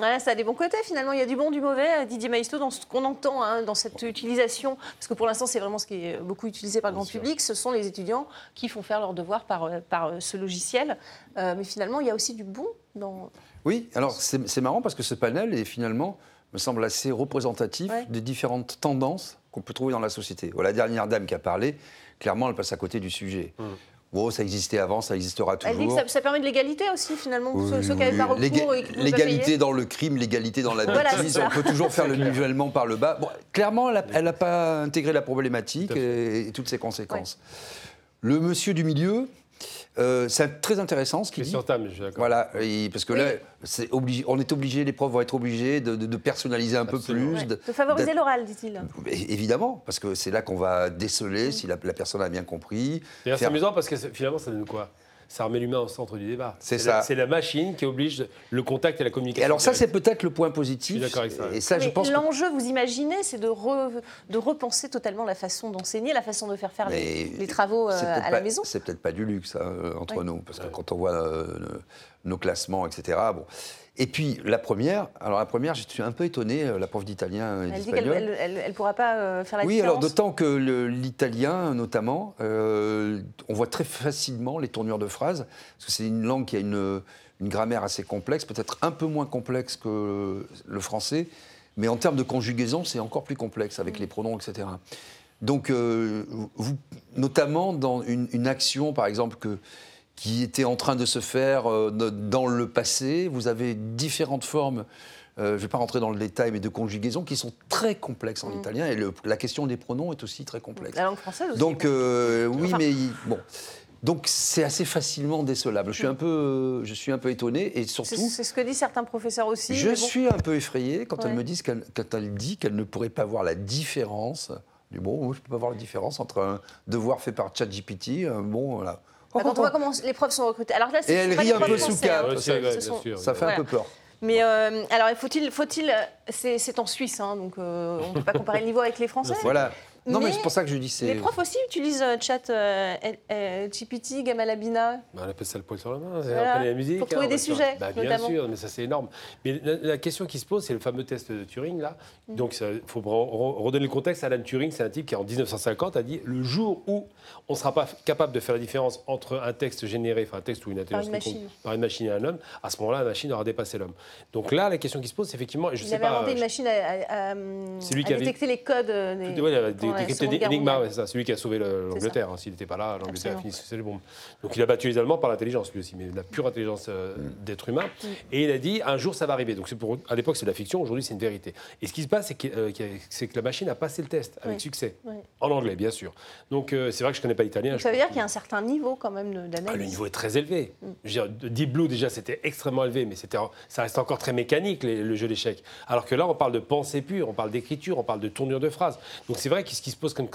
Ouais, ça a des bons côtés finalement. Il y a du bon, du mauvais. Euh, Didier Maisto, dans ce qu'on entend hein, dans cette utilisation, parce que pour l'instant c'est vraiment ce qui est beaucoup utilisé par le grand public, ce sont les étudiants qui font faire leurs devoirs par, euh, par euh, ce logiciel. mais finalement, il y a aussi du bon dans. Oui, alors c'est marrant parce que ce panel est finalement, me semble assez représentatif des différentes tendances qu'on peut trouver dans la société. la dernière dame qui a parlé, clairement, elle passe à côté du sujet. Mmh. Bon, ça existait avant, ça existera toujours. Elle dit que ça, permet de l'égalité aussi, finalement, pour ceux, qui n'avaient pas recours. L'égalité dans le crime, l'égalité dans la bêtise, on peut toujours faire le nivellement par le bas. Bon, clairement, elle n'a pas intégré la problématique et, toutes ses conséquences. Le monsieur du milieu, euh, c'est très intéressant ce qu'il dit. Sur table, je suis d'accord. Voilà, parce que là, obligé, on est obligé, les profs vont être obligés de, personnaliser un peu plus. De, favoriser l'oral, dit-il. Évidemment, parce que c'est là qu'on va déceler si la, personne a bien compris. C'est amusant parce que finalement, ça donne quoi? Ça remet l'humain au centre du débat. C'est ça. C'est la machine qui oblige le contact et la communication. Et alors ça, c'est peut-être le point positif. Je suis d'accord avec ça. Et ça, je pense. L'enjeu, vous imaginez, c'est de, de repenser totalement la façon d'enseigner, la façon de faire faire les, les, travaux euh, à la maison. C'est peut-être pas du luxe hein, entre nous, parce que quand on voit euh, nos classements, etc. Bon. Et puis la première, alors la première, je suis un peu étonné, euh, la prof d'italien Elle dit qu'elle ne pourra pas euh, faire la oui, différence. Oui, alors d'autant que l'italien, notamment, euh, on voit très facilement les tournures de phrases, parce que c'est une langue qui a une, grammaire assez complexe, peut-être un peu moins complexe que le français, mais en termes de conjugaison, c'est encore plus complexe avec les pronoms, etc. Donc, vous, notamment dans une, une, action, par exemple, que qui était en train de se faire euh, dans le passé. Vous avez différentes formes, euh, je ne vais pas rentrer dans le détail, mais de conjugaison qui sont très complexes en mm. italien. Et la question des pronoms est aussi très complexe. La langue française aussi. Donc, euh, oui, mais bon. Donc c'est assez facilement décelable. Je suis mm. un peu, je suis un peu étonné et surtout. C'est ce que disent certains professeurs aussi. Je suis un peu effrayé quand elle me dit qu'elle, quand elle dit qu'elle ne pourrait pas voir la différence. Du bon, je ne peux pas voir la différence entre un devoir fait par ChatGPT, un bon, voilà. Bah, quand on voit comment les profs sont recrutés. Alors là, Et elle rit un peu sous cap. Hein. ça, fait un peu peur. Mais euh, alors, faut-il, faut-il, c'est en Suisse, hein, donc euh, on ne peut pas comparer le niveau avec les Français. Voilà. Non, mais, c'est pour ça que je dis c'est. Les profs aussi utilisent euh, chat euh, euh, GPT, Gamalabina. Bah, on appelle ça le poil sur la main. Voilà. On la musique. Pour trouver hein, des sujets. Bah, bien sûr, mais ça c'est énorme. Mais la, question qui se pose, c'est le fameux test de Turing là. Mm. Donc il faut redonner le contexte. Alan Turing, c'est un type qui en 1950 a dit le jour où on ne sera pas capable de faire la différence entre un texte généré, enfin un texte ou une intelligence par une machine, par une machine et un homme, à ce moment-là, la machine aura dépassé l'homme. Donc là, la question qui se pose, c'est effectivement, je il sais avait inventé une machine à, à, détecter les codes. Des, énigmes c'est celui qui a sauvé l'Angleterre. Hein. S'il n'était pas là, l'Angleterre a fini sous les bombes. Donc il a battu les Allemands par l'intelligence, lui aussi, mais la pure intelligence euh, mm. d'être humain. Mm. Et il a dit un jour ça va arriver. Donc pour, à l'époque c'est de la fiction, aujourd'hui c'est une vérité. Et ce qui se passe, c'est que, euh, que, la machine a passé le test avec succès, en anglais bien sûr. Donc euh, c'est vrai que je ne connais pas l'italien. Ça veut dire qu'il y a un certain niveau quand même d'analyse. Ah, le niveau est très élevé. Mm. Je veux dire, Deep Blue déjà c'était extrêmement élevé, mais ça reste encore très mécanique le jeu d'échecs. Alors que là on parle de pensée pure, on parle d'écriture, on parle de tournure de phrase. Donc c'est vrai que ce qui se pose comme,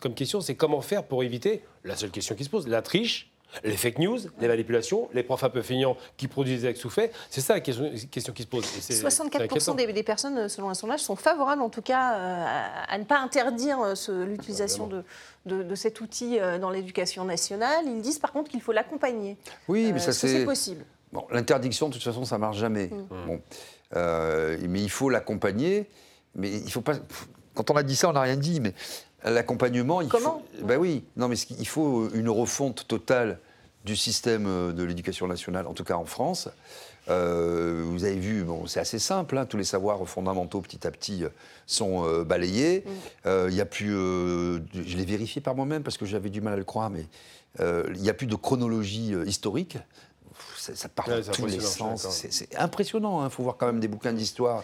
comme question, c'est comment faire pour éviter la seule question qui se pose, la triche, les fake news, les manipulations, les profs un peu feignants qui produisent des sous-faits. C'est ça la question, qui se pose. 64% des, personnes, selon un sondage, sont favorables en tout cas euh, à ne pas interdire euh, l'utilisation de, de, cet outil euh, dans l'éducation nationale. Ils disent par contre qu'il faut l'accompagner. Oui, mais ça c'est possible? Bon, L'interdiction, de toute façon, ça marche jamais. Mm. Bon. mais il faut l'accompagner. Mais il faut pas. Quand on a dit ça, on n'a rien dit. Mais L'accompagnement, il Comment faut. Ben oui, non, mais il faut une refonte totale du système euh, de l'éducation nationale, en tout cas en France. Euh, vous avez vu, bon, c'est assez simple, hein, tous les savoirs fondamentaux petit à petit euh, sont balayés. Mm. Il n'y a plus, je l'ai vérifié par moi-même parce que j'avais du mal à le croire, mais il n'y a plus de chronologie historique. Ça, part dans tous les sens. C'est impressionnant. Il hein. faut voir quand même des bouquins d'histoire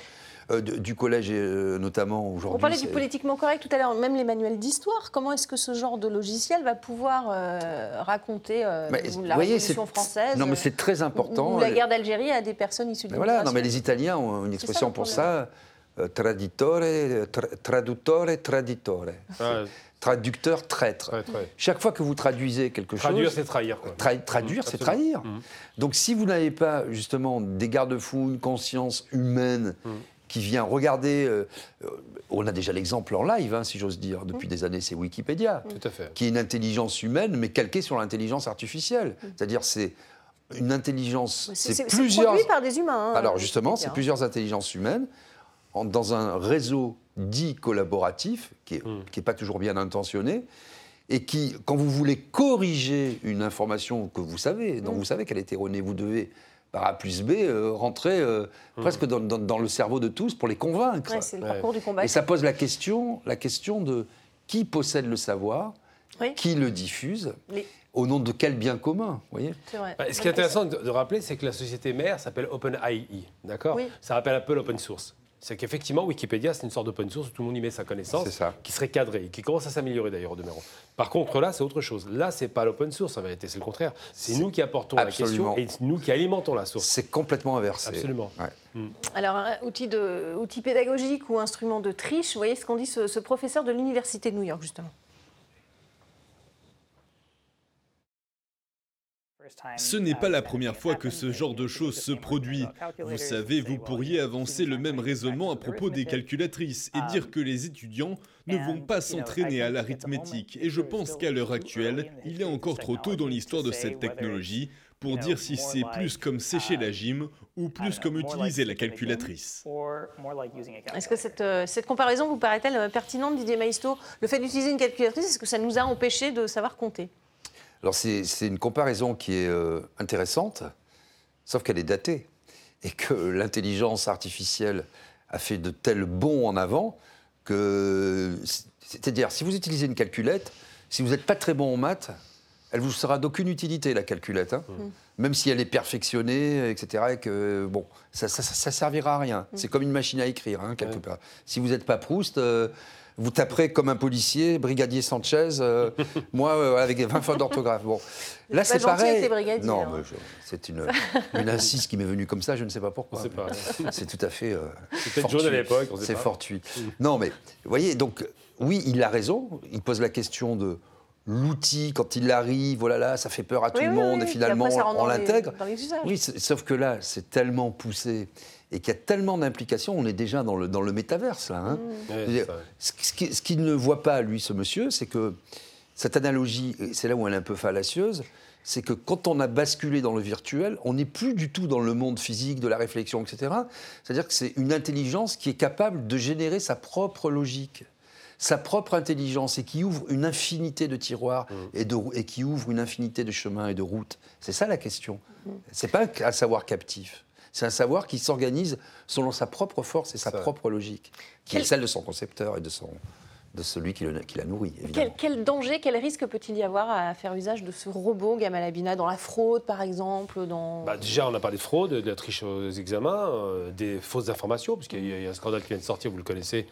euh, du collège euh, notamment aujourd'hui. On parlait du politiquement correct tout à l'heure, même les manuels d'histoire. Comment est-ce que ce genre de logiciel va pouvoir euh, raconter la Révolution française Non, mais c'est très important. Ou, la guerre d'Algérie à des personnes issues de Voilà, non, mais les Italiens ont une expression pour ça. traditore, traduttore, traditore. Ah, traducteur, traître. Chaque fois que vous traduisez quelque chose. Traduire, c'est trahir. traduire, c'est trahir. Mmh. Donc si vous n'avez pas justement des garde-fous, une conscience humaine mmh qui vient regarder. Euh, on a déjà l'exemple en live, hein, si j'ose dire, depuis des années, c'est Wikipédia. Tout à fait. Qui est une intelligence humaine, mais calquée sur l'intelligence artificielle. C'est-à-dire, c'est une intelligence. C'est plusieurs. produit par des humains. Hein, Alors, justement, c'est plusieurs intelligences humaines dans un réseau dit collaboratif, qui n'est hmm. pas toujours bien intentionné, et qui, quand vous voulez corriger une information que vous savez, dont hmm. vous savez qu'elle est erronée, vous devez par A plus B, euh, rentrer euh, mmh. presque dans, le cerveau de tous pour les convaincre. c'est le parcours du combat. Et ça pose la question, la question de qui possède le savoir, qui le diffuse. Au nom de quel bien commun, voyez vrai. Ce qui est intéressant de, rappeler, c'est que la société mère s'appelle OpenAI, d'accord Ça rappelle un peu l'open source c'est qu'effectivement, Wikipédia, c'est une sorte d'open source où tout le monde y met sa connaissance, qui serait cadrée, qui commence à s'améliorer d'ailleurs au demeurant. Par contre, là, c'est autre chose. Là, c'est pas l'open source en vérité, c'est le contraire. C'est nous qui apportons la question et nous qui alimentons la source. C'est complètement inversé. Absolument. Hmm. Alors, un outil, de, outil pédagogique ou instrument de triche, vous voyez ce qu'on dit ce, ce professeur de l'Université de New York, justement. Ce n'est pas la première fois que ce genre de choses se produit. Vous savez, vous pourriez avancer le même raisonnement à propos des calculatrices et dire que les étudiants ne vont pas s'entraîner à l'arithmétique. Et je pense qu'à l'heure actuelle, il est encore trop tôt dans l'histoire de cette technologie pour dire si c'est plus comme sécher la gym ou plus comme utiliser la calculatrice. Est-ce que cette, euh, cette comparaison vous paraît-elle euh, pertinente, Didier Maisto? Le fait d'utiliser une calculatrice, est-ce que ça nous a empêché de savoir compter? Alors c'est une comparaison qui est euh, intéressante, sauf qu'elle est datée. Et que l'intelligence artificielle a fait de tels bonds en avant que... C'est-à-dire, si vous utilisez une calculette, si vous n'êtes pas très bon en maths, elle vous sera d'aucune utilité, la calculette. Hein. Mm. Même si elle est perfectionnée, etc. Et que, bon, ça, ça, servira à rien. Mm. C'est comme une machine à écrire, hein, quelque part. Si vous n'êtes pas Proust, euh, vous taperez comme un policier, brigadier Sanchez, euh, moi, euh, avec 20 fautes d'orthographe. Bon. Là, c'est pareil. Non, hein. c'est une, une insiste qui m'est venue comme ça, je ne sais pas pourquoi. C'est tout à fait. fortuit. à l'époque, C'est fortuit. Mm. Non, mais, vous voyez, donc, oui, il a raison. Il pose la question de l'outil, quand il arrive, voilà, là, ça fait peur à tout le monde, et finalement, on l'intègre. Oui, sauf que là, c'est tellement poussé et qu'il y a tellement d'implications, on est déjà dans le, dans le métaverse, là. Hein. Mmh. ce qu'il ne voit pas, lui, ce monsieur, c'est que cette analogie, c'est là où elle est un peu fallacieuse, c'est que quand on a basculé dans le virtuel, on n'est plus du tout dans le monde physique, de la réflexion, etc. C'est-à-dire que c'est une intelligence qui est capable de générer sa propre logique sa propre intelligence et qui ouvre une infinité de tiroirs mmh. et, de, et qui ouvre une infinité de chemins et de routes. C'est ça la question. Mmh. C'est pas un savoir captif. C'est un savoir qui s'organise selon sa propre force et sa propre logique, qui est celle de son concepteur et de son, de celui qui, la nourrit. Quel, quel, danger, quel risque peut-il y avoir à faire usage de ce robot Gamalabina dans la fraude, par exemple dans... Bah, déjà, on a parlé de fraude, de la triche aux examens, euh, des fausses informations, parce qu'il y, a un scandale qui vient de sortir, vous le connaissez,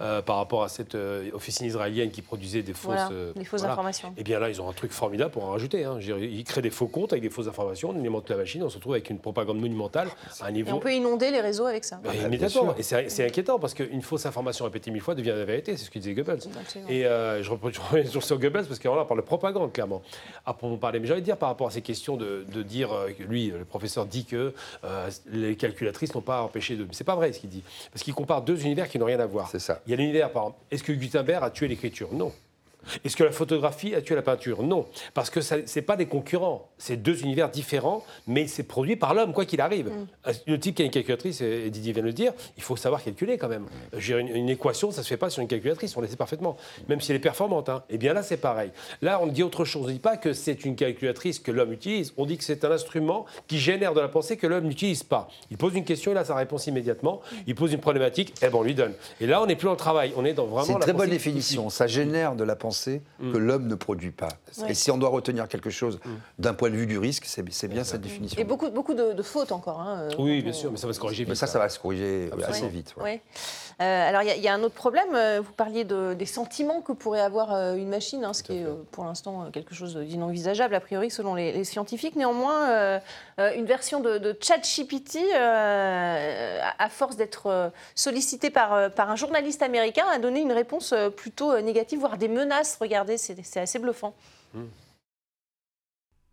euh, par rapport à cette euh, officine israélienne qui produisait des fausses, euh, des fausses informations. Et eh bien là, ils ont un truc formidable pour en rajouter. Hein. Ils créent des faux comptes avec des fausses informations, on alimente la machine, on se retrouve avec une propagande monumentale à un niveau. Et on peut inonder les réseaux avec ça. Bah, immédiatement. Et c'est inquiétant parce qu'une fausse information répétée mille fois devient la vérité, c'est ce que disait Goebbels. Et je reviens toujours sur Goebbels parce qu'on parle de propagande, clairement. Après, on parlait, mais j'allais dire par rapport à ces questions de, de dire, lui, le professeur dit que les calculatrices n'ont pas empêché de. C'est pas vrai ce qu'il dit. Parce qu'il compare deux univers qui n'ont rien à voir. C'est ça. Il y a l'univers, par exemple, est-ce que Gutenberg a tué l'écriture? Non. Est-ce que la photographie a tué la peinture? Non, parce que ce n'est pas des concurrents. C'est deux univers différents, mais c'est produit par l'homme, quoi qu'il arrive. Mm. Le type qui a une calculatrice, et Didier vient de le dire, il faut savoir calculer quand même. Une, une équation, ça ne se fait pas sur une calculatrice, on le sait parfaitement, même si elle est performante. Hein. Et eh bien là, c'est pareil. Là, on dit autre chose. On ne dit pas que c'est une calculatrice que l'homme utilise, on dit que c'est un instrument qui génère de la pensée que l'homme n'utilise pas. Il pose une question, il a sa réponse immédiatement. Il pose une problématique, et eh ben on lui donne. Et là, on n'est plus dans le travail, on est dans vraiment. C'est une très bonne définition. Ça génère de la pensée Mm. que l'homme ne produit pas. Et si on doit retenir quelque chose mm. d'un point de vue du risque, c'est bien cette définition. Et beaucoup, beaucoup de, fautes encore. Hein, oui, bien sûr, mais ça va se corriger vite. Mais ça, ça va se corriger assez vite. Euh, alors, il y, a un autre problème. Euh, vous parliez de, des sentiments que pourrait avoir une machine, hein, ce qui est pour l'instant quelque chose d'inenvisageable, a priori, selon les, scientifiques. Néanmoins, une version de, de ChatGPT, à force d'être sollicitée par, par un journaliste américain, a donné une réponse plutôt négative, voire des menaces. Regardez, c'est assez bluffant.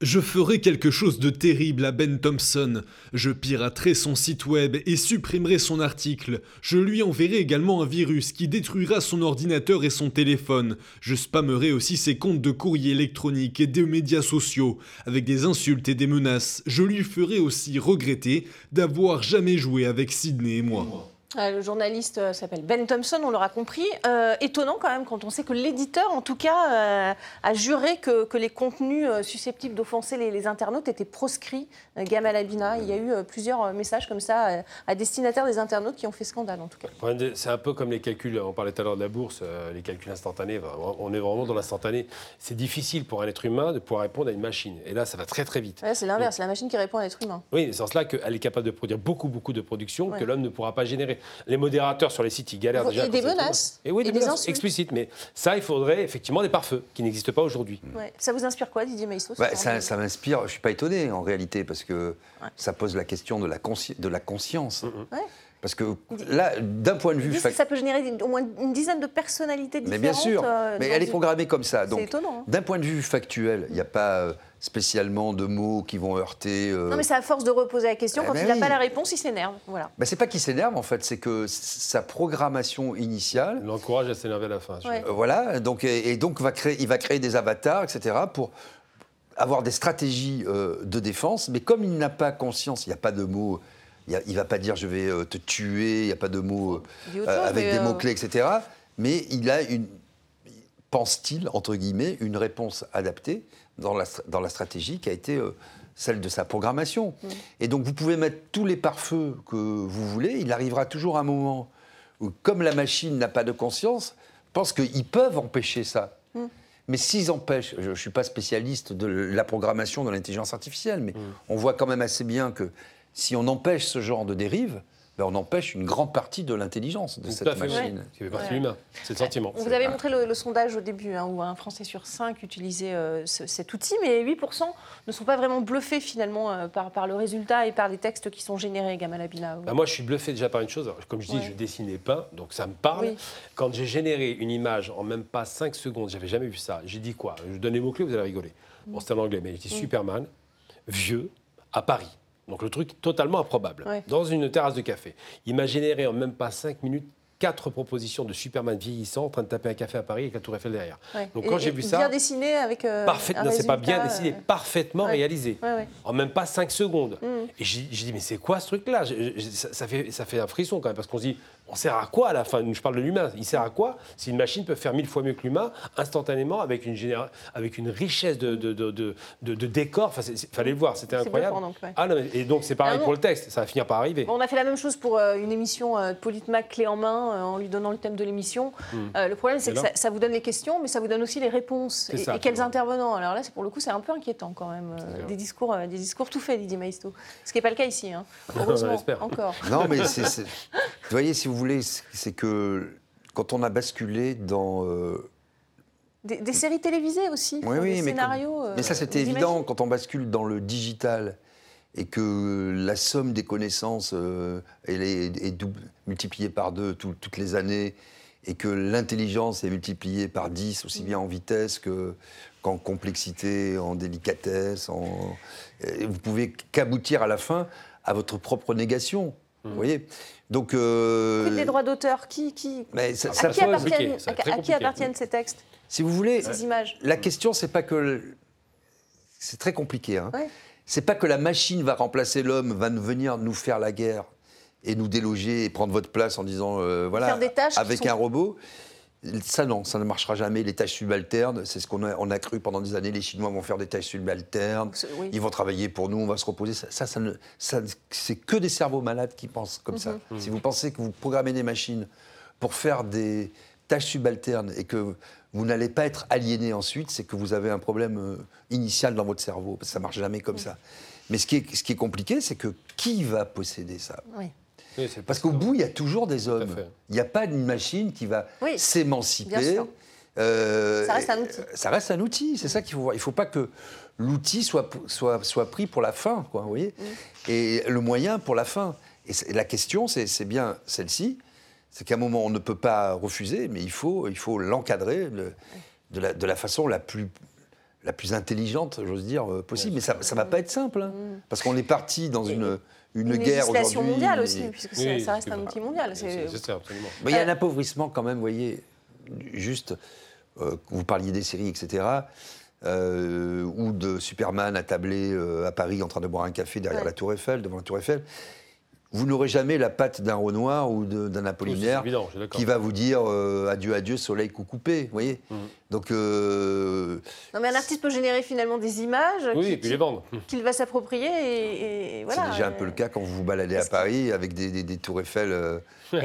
Je ferai quelque chose de terrible à Ben Thompson. Je piraterai son site web et supprimerai son article. Je lui enverrai également un virus qui détruira son ordinateur et son téléphone. Je spammerai aussi ses comptes de courrier électronique et des médias sociaux avec des insultes et des menaces. Je lui ferai aussi regretter d'avoir jamais joué avec Sidney et moi. Euh, le journaliste euh, s'appelle Ben Thompson, on l'aura compris. Euh, étonnant quand même quand on sait que l'éditeur, en tout cas, a juré que, les contenus susceptibles d'offenser les, internautes étaient proscrits. Gamal Abina, il y a eu plusieurs messages comme ça à destinataire des internautes qui ont fait scandale en tout cas. C'est un peu comme les calculs, on parlait tout à l'heure de la bourse, les calculs instantanés, on est vraiment dans l'instantané. C'est difficile pour un être humain de pouvoir répondre à une machine. Et là, ça va très très vite. c'est l'inverse, c'est la machine qui répond à l'être humain. Oui, c'est en cela qu'elle est capable de produire beaucoup beaucoup de production que l'homme ne pourra pas générer les modérateurs sur les sites, ils galèrent déjà. Et des menaces. Et oui, des, menaces explicites. Mais ça, il faudrait effectivement des pare-feux qui n'existent pas aujourd'hui. Ça vous inspire quoi, Didier Maïsto bah, Ça, m'inspire, je ne suis pas étonné en réalité, parce que ça pose la question de la, de la conscience. Parce que là, d'un point de vue. Ça peut générer au moins une dizaine de personnalités différentes. Mais bien sûr, euh, mais elle est programmée comme ça. C'est étonnant. Hein. D'un point de vue factuel, il n'y a pas euh, spécialement de mots qui vont heurter. Euh, non, mais c'est à force de reposer la question. Eh quand ben il n'a pas la réponse, il s'énerve. Voilà. Ben, c'est pas qu'il s'énerve, en fait, c'est que sa programmation initiale. Il l'encourage à s'énerver à la fin. voilà, donc, et, donc va créer, il va créer des avatars, etc., pour avoir des stratégies de défense. Mais comme il n'a pas conscience, il n'y a pas de mots il ne va pas dire je vais euh, te tuer, il n'y a pas de mots euh, avec des euh, mots-clés, etc. Mais il a une, pense-t-il, entre guillemets, une réponse adaptée dans la, dans la stratégie qui a été celle de sa programmation. Mm. Et donc vous pouvez mettre tous les pare-feux que vous voulez, il arrivera toujours un moment où, comme la machine n'a pas de conscience, pense qu'ils peuvent empêcher ça. Mm. Mais s'ils empêchent, je ne suis pas spécialiste de la programmation de l'intelligence artificielle, mais mm. on voit quand même assez bien que si on empêche ce genre de dérive, ben on empêche une grande partie de l'intelligence de cette machine. Qui fait partie de l'humain, c'est le sentiment. Vous avez montré le, sondage au début, hein, où un Français sur cinq utilisait euh, cet outil, mais 8% ne sont pas vraiment bluffés finalement euh, par, par, le résultat et par les textes qui sont générés, Gamal Abina. Bah, moi, je suis bluffé déjà par une chose. comme je dis, je dessinais pas, donc ça me parle. Quand j'ai généré une image en même pas 5 secondes, j'avais jamais vu ça. J'ai dit quoi? Je donne les mots-clés, vous allez rigoler. Bon, c'était en anglais, mais j'ai dit Superman, vieux, à Paris. Donc le truc totalement improbable. Dans une terrasse de café. Il m'a généré en même pas cinq minutes quatre propositions de Superman vieillissant en train de taper un café à Paris avec la Tour Eiffel derrière. Donc quand j'ai vu ça, bien dessiné avec euh, parfaitement, c'est pas bien dessiné, euh, parfaitement réalisé. En même pas cinq secondes. Mm. Et j'ai dit mais c'est quoi ce truc-là? Ça, fait ça fait un frisson quand même parce qu'on se dit on sert à quoi à la fin? Je parle de l'humain. Il sert à quoi si une machine peut faire mille fois mieux que l'humain instantanément avec une, avec une richesse de, de, de, de, décors Il fallait le voir, c'était incroyable. ah, non, et donc c'est pareil pour le texte, ça va finir par arriver. on a fait la même chose pour euh, une émission euh, de Politmac clé en main euh, en lui donnant le thème de l'émission. Hmm. le problème c'est que ça, vous donne les questions, mais ça vous donne aussi les réponses. Et, quels intervenants? Alors là, pour le coup, c'est un peu inquiétant quand même. des, discours, des discours tout faits, Didier Maisto. Ce qui n'est pas le cas ici, hein. heureusement, encore. Non, mais c'est, vous voyez, si vous voulez, c'est que quand on a basculé dans... Euh, des, séries télévisées aussi, des scénarios. Mais, ça, c'était évident quand on bascule dans le digital et que la somme des connaissances euh, elle est, multipliée par deux toutes les années et que l'intelligence est multipliée par dix, aussi bien en vitesse qu'en complexité, en délicatesse. En... Vous pouvez qu'aboutir à la fin à votre propre négation. Vous mmh. voyez? Donc. Euh... les droits d'auteur Qui, qui... Mais ça, à, qui appartiennent, à, qui appartiennent ces textes? Si vous voulez, ces images. la question, c'est pas que. C'est très compliqué. Hein. C'est pas que la machine va remplacer l'homme, va venir nous faire la guerre et nous déloger et prendre votre place en disant euh, voilà, avec un robot. Ça, non, ça ne marchera jamais. Les tâches subalternes, c'est ce qu'on a, on a cru pendant des années. Les Chinois vont faire des tâches subalternes. Ils vont travailler pour nous, on va se reposer. Ça, ça, ça, c'est que des cerveaux malades qui pensent comme ça. Mhm. Si vous pensez que vous programmez des machines pour faire des tâches subalternes et que vous n'allez pas être aliéné ensuite, c'est que vous avez un problème euh, initial dans votre cerveau. Parce que ça marche jamais comme ça. Mais ce qui est, ce qui est compliqué, c'est que qui va posséder ça? Oui. Parce qu'au bout, il y a toujours des hommes. Il n'y a pas une machine qui va s'émanciper. Euh, ça reste un outil. Ça reste un outil, c'est ça qu'il faut voir. Il ne faut pas que l'outil soit, soit, soit pris pour la fin, quoi, vous voyez mm. Et le moyen pour la fin. Et la question, c'est bien celle-ci, c'est qu'à un moment, on ne peut pas refuser, mais il faut l'encadrer il faut de, la, de la façon la plus, la plus intelligente, j'ose dire, euh, possible. mais ça ne va pas être simple, hein, mm. parce qu'on est parti dans une une, guerre aujourd'hui. mondiale aussi, puisque ça reste un outil mondial. C'est absolument. Mais il y a un appauvrissement quand même, vous voyez, juste, euh, vous parliez des séries, etc., euh, ou de Superman attablé euh, à Paris en train de boire un café derrière la Tour Eiffel, devant la Tour Eiffel vous n'aurez jamais la patte d'un Renoir ou d'un Apollinaire qui va vous dire euh, adieu, adieu, soleil coupé, vous voyez mhm. Donc. Euh, non, mais un artiste peut générer finalement des images. Oui, puis les vendre. Qu'il va s'approprier et, voilà. C'est déjà un peu le cas quand vous vous baladez à Paris avec des, tours Eiffel euh,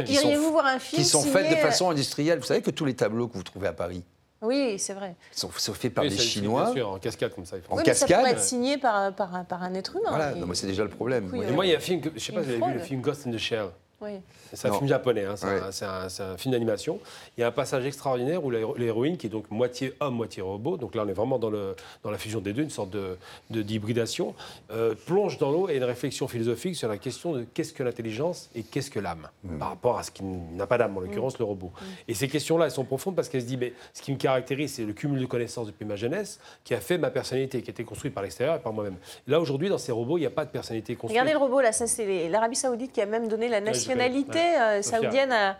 qui, sont, voir un film qui sont faites de façon industrielle. Vous savez que tous les tableaux que vous trouvez à Paris, oui, c'est vrai. Ils sont, faits par des Chinois. Bien sûr, en cascade comme ça. En cascade. ça pourrait être signé par, par, par un être humain. Voilà, c'est déjà le problème. Et moi, il y a un film, que, je sais pas si vous avez vu le film Ghost in the Shell. C'est un film japonais, hein, c'est un, film d'animation. Il y a un passage extraordinaire où l'héroïne, qui est donc moitié homme, moitié robot, donc là on est vraiment dans, le, dans la fusion des deux, une sorte de, d'hybridation, euh, plonge dans l'eau et une réflexion philosophique sur la question de qu'est-ce que l'intelligence et qu'est-ce que l'âme, mm. par rapport à ce qui n'a pas d'âme, en l'occurrence mm. le robot. Mm. Et ces questions-là, elles sont profondes parce qu'elles se disent, mais ce qui me caractérise, c'est le cumul de connaissances depuis ma jeunesse qui a fait ma personnalité, qui a été construite par l'extérieur et par moi-même. Là aujourd'hui, dans ces robots, il n'y a pas de personnalité construite. Regardez le robot, là, ça c'est l'Arabie Saoudite qui a même donné la nationalité euh, saoudienne à,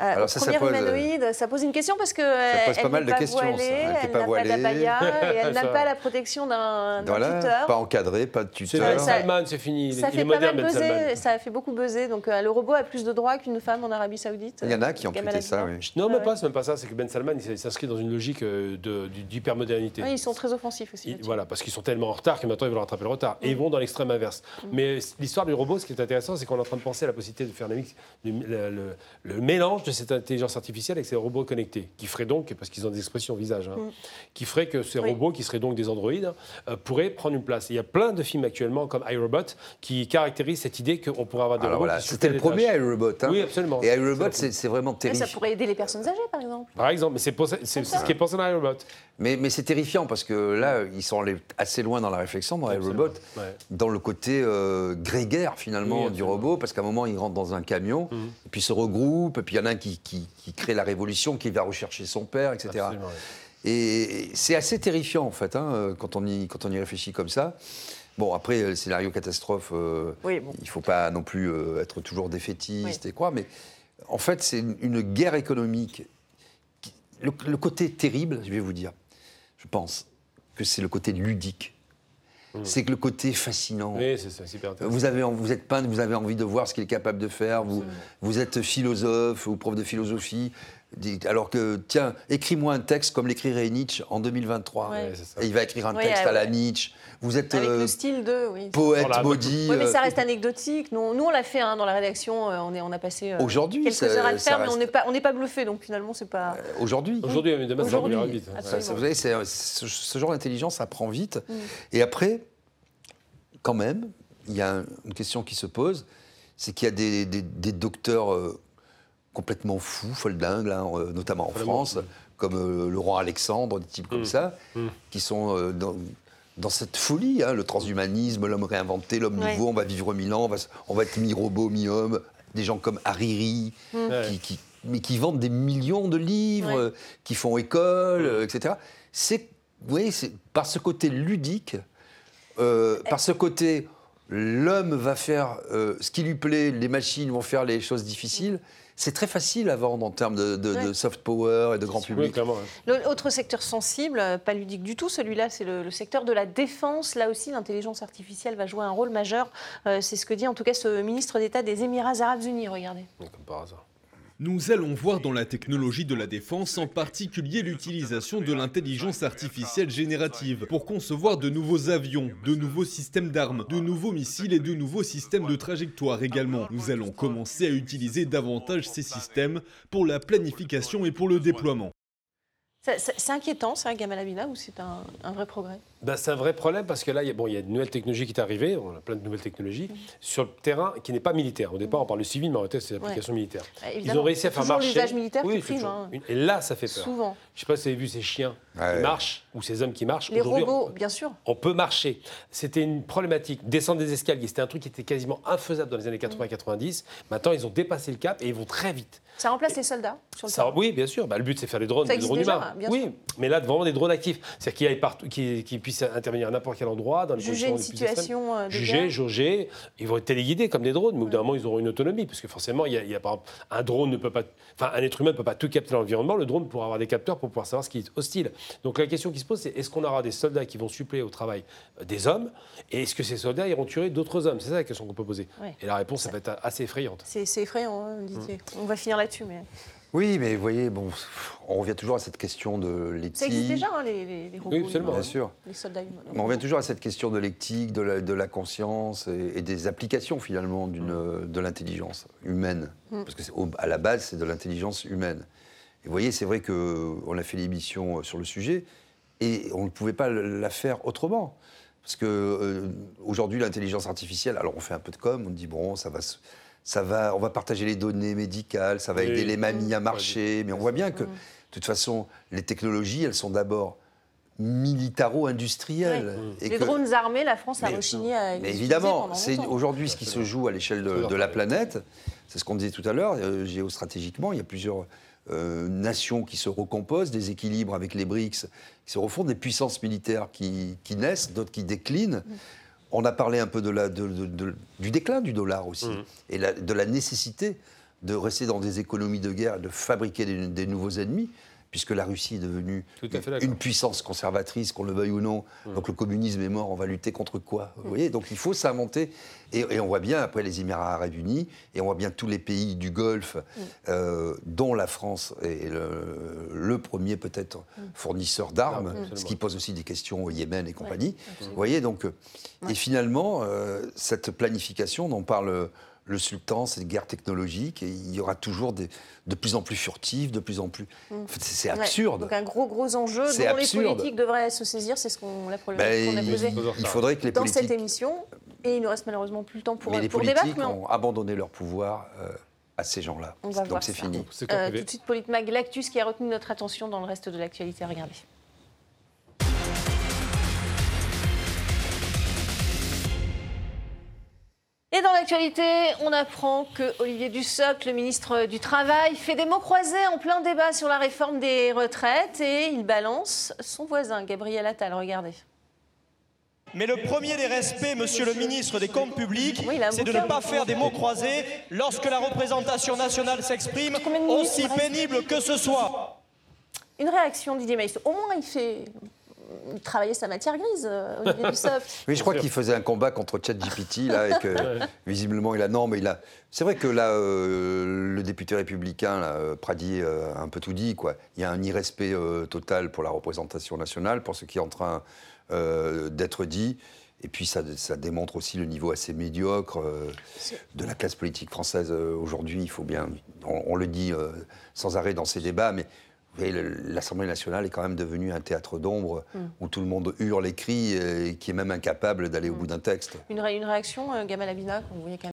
euh, Alors ça, ça pose, humanoïde, ça pose une question parce que ça pose pas mal de questions. Voilée, elle n'a pas d'abaya et elle n'a pas la protection d'un voilà, tuteur. Pas encadré, pas de tuteur. Ben Salman, c'est fini. Ça, fait pas mal ben buzzer, ça a fait beaucoup buzzer. Donc euh, le robot a plus de droits qu'une femme en Arabie Saoudite. Il y en a qui ont tweeté ça, oui. Non, mais pas, c'est même pas ça. C'est que Ben Salman, il s'inscrit dans une logique d'hypermodernité. Oui, ils sont très offensifs aussi. Voilà, parce qu'ils sont tellement en retard que maintenant ils veulent rattraper le retard. Et ils vont dans l'extrême inverse. Mm. Mais l'histoire du robot, ce qui est intéressant, c'est qu'on est en train de penser à la possibilité de faire le mélange de cette intelligence artificielle avec ces robots connectés, qui ferait donc, parce qu'ils ont des expressions visage, hein, mm. qui ferait que ces robots, qui seraient donc des androïdes, euh, pourraient prendre une place. il y a plein de films actuellement, comme iRobot, qui caractérisent cette idée qu'on pourrait avoir des robots. Voilà, C'était le premier iRobot. Hein. Oui, absolument. Et iRobot, c'est vraiment terrible. Ça pourrait aider les personnes âgées, par exemple. Par exemple, mais c'est ce qui est pensé dans iRobot. Mais, mais c'est terrifiant parce que là, ils sont allés assez loin dans la réflexion, dans iRobot, dans le côté euh, grégaire finalement du robot, parce qu'à un moment, ils rentrent dans un camion, mhm. et puis se regroupent, et puis il y en a un qui, qui, crée la révolution, qui va rechercher son père, etc. Et c'est assez terrifiant en fait, hein, quand, on y, quand on y réfléchit comme ça. Bon, après, le scénario catastrophe, euh, il ne faut pas non plus euh, être toujours défaitiste et quoi, mais en fait, c'est une, guerre économique. le, côté terrible, je vais vous dire, je pense que c'est le côté ludique. Hmm. C'est que le côté fascinant. Oui, c'est ça, super intéressant. Vous, avez, vous êtes peintre, vous avez envie de voir ce qu'il est capable de faire. Vous, vous êtes philosophe ou prof de philosophie. Alors que, tiens, écris-moi un texte comme l'écrirait Nietzsche en 2023. Et il va écrire un texte à la Nietzsche. Vous êtes Avec le euh, style de, oui. poète maudit. Oui, mais ça euh, reste anecdotique. Nous, nous on l'a fait hein, dans la rédaction. Euh, on, est, on a passé Aujourd'hui, quelques heures à le faire, mais on n'est pas, on pas bluffé. Donc finalement, c'est pas. Aujourd'hui. Aujourd'hui, mais demain, ça va vite. vous savez, ce, genre d'intelligence, ça prend vite. Mm. Et après, quand même, il y a une question qui se pose, c'est qu'il y a des, des, docteurs complètement fous, foldingues, euh, notamment en France, comme euh, le roi Alexandre, des types comme mm. ça, mm. qui sont euh, dans, cette folie, hein, le transhumanisme, l'homme réinventé, l'homme nouveau, on va vivre mille ans, on va, être mi-robot, mi-homme, des gens comme Hariri, mm. qui, mais qui vendent des millions de livres, qui font école, etc. C'est, oui, c'est par ce côté ludique, par ce côté l'homme va faire ce qui lui plaît, les machines vont faire les choses difficiles c'est très facile à vendre en termes de, soft power et de grand public. L'autre secteur sensible, euh, pas ludique du tout, celui-là, c'est le, secteur de la défense. Là aussi, l'intelligence artificielle va jouer un rôle majeur. Euh, c'est ce que dit en tout cas ce ministre d'État des Émirats arabes unis. Regardez. Comme par hasard. Nous allons voir dans la technologie de la défense en particulier l'utilisation de l'intelligence artificielle générative pour concevoir de nouveaux avions, de nouveaux systèmes d'armes, de nouveaux missiles et de nouveaux systèmes de trajectoire également. Nous allons commencer à utiliser davantage ces systèmes pour la planification et pour le déploiement. C'est inquiétant, ça, Gamal Abina, ou c'est un, vrai progrès? Ben, C'est un vrai problème parce que là, il y, a, bon, il y a une nouvelle technologie qui est arrivée, on a plein de nouvelles technologies, mm. sur le terrain qui n'est pas militaire. Au départ, on parle de civil, mais en réalité, c'est l'application militaire. Bah, Ils ont réussi à faire marcher. l'usage militaire oui, qui prime, hein. Et là, ça fait peur. Souvent. Je ne sais pas si vous avez vu ces chiens qui marchent ou ces hommes qui marchent. Les robots, bien sûr. On peut marcher. C'était une problématique. Descendre des escaliers, c'était un truc qui était quasiment infaisable dans les années 80-90. Maintenant, ils ont dépassé le cap et ils vont très vite. Ça remplace les soldats sur le ça, Oui, bien sûr. Bah, le but, c'est faire des drones, des drones humains. oui, mais là, vraiment des drones actifs. C'est-à-dire qu'ils qu puissent intervenir à n'importe quel endroit, dans les Juger une situation euh, de Juger, jauger. Ils vont être téléguidés comme des drones, mais au bout d'un moment, ils auront une autonomie. Parce que forcément, il y a, il y a par exemple, un drone ne peut pas. Enfin, un être humain ne peut pas tout capter l'environnement. Le drone pourra avoir des capteurs pour pouvoir savoir ce qui est hostile. Donc la question qui se pose, c'est est-ce qu'on aura des soldats qui vont suppléer au travail euh, des hommes Et est-ce que ces soldats iront tuer d'autres hommes? C'est ça la question qu'on peut poser. Et la réponse, ça va être assez effrayante. C'est effrayant, hein, Didier. On va finir là-dessus. mais... Oui, mais vous voyez, bon, on revient toujours à cette question de l'éthique. Ça existe déjà, hein, les, robots Oui, absolument. Bien sûr. Les soldats on revient toujours à cette question de l'éthique, de la, conscience et, des applications, finalement, mm. de l'intelligence humaine. Mm. Parce qu'à la base, c'est de l'intelligence humaine. Et vous voyez, c'est vrai qu'on a fait l'émission euh, sur le sujet et on ne pouvait pas la faire autrement. Parce que euh, aujourd'hui, l'intelligence artificielle, alors on fait un peu de com, on dit bon, ça va se ça va, on va partager les données médicales, ça va aider les mamies à marcher. Mais on voit bien que, de toute façon, les technologies, elles sont d'abord militaro-industrielles. Les drones armés, la France a rechigné à Mais évidemment, c'est aujourd'hui ce qui se joue à l'échelle de, la planète. C'est ce qu'on disait tout à l'heure, euh, géostratégiquement, il y a plusieurs euh, nations qui se recomposent, des équilibres avec les BRICS qui se refont, des puissances militaires qui, naissent, d'autres qui déclinent. On a parlé un peu de la, du déclin du dollar aussi, mm. et de la nécessité de rester dans des économies de guerre, de fabriquer des nouveaux ennemis puisque la Russie est devenue une puissance conservatrice, qu'on le veuille ou non. Mmh. Donc le communisme est mort, on va lutter contre quoi Vous voyez Donc il faut s'inventer. Et, on voit bien après les Émirats arabes unis, et on voit bien tous les pays du Golfe, mmh. euh, dont la France est le, premier peut-être fournisseur d'armes, ce qui pose aussi des questions au Yémen et compagnie. Vous voyez donc, euh, et finalement, euh, cette planification dont parle le sultan, c'est une guerre technologique et il y aura toujours des, de plus en plus furtifs, de plus en plus. Mm. c'est absurde. donc un gros gros enjeu dont les politiques devraient se saisir, c'est ce qu'on la ben, a posé. Il faudrait que les dans cette émission et il ne reste malheureusement plus le temps pour mais les pour politiques débattre, ont abandonné leur pouvoir. Euh, à ces gens-là. Donc c'est fini. Euh, tout de suite, Politmag, l'actus qui a retenu notre attention dans le reste de l'actualité. Regardez. Et dans l'actualité, on apprend que Olivier Dussopt, le ministre du Travail, fait des mots croisés en plein débat sur la réforme des retraites et il balance son voisin, Gabriel Attal. Regardez. Mais le premier des respects, monsieur le ministre des Comptes publics, c'est de ne pas faire des mots croisés lorsque la représentation nationale s'exprime, aussi pénible que ce soit. Une réaction, Didier Maïs. Au moins, il fait travailler sa matière grise, euh, Olivier Dussopt. Oui, je crois qu'il faisait un combat contre ChatGPT, là, et que visiblement il a. Non, mais il a. C'est vrai que là, euh, le député républicain, là, euh, Pradi, a un peu tout dit, quoi. Il y a un irrespect total pour la représentation nationale, pour ce qui est en train d'être dit. Et puis ça, ça, démontre aussi le niveau assez médiocre de la classe politique française aujourd'hui. Il faut bien, on, le dit sans arrêt dans ces débats, mais l'Assemblée nationale est quand même devenue un théâtre d'ombre mm. où tout le monde hurle et crie et qui est même incapable d'aller au mm. bout d'un texte. Une, réaction, euh, Gamal Abina, vous voyez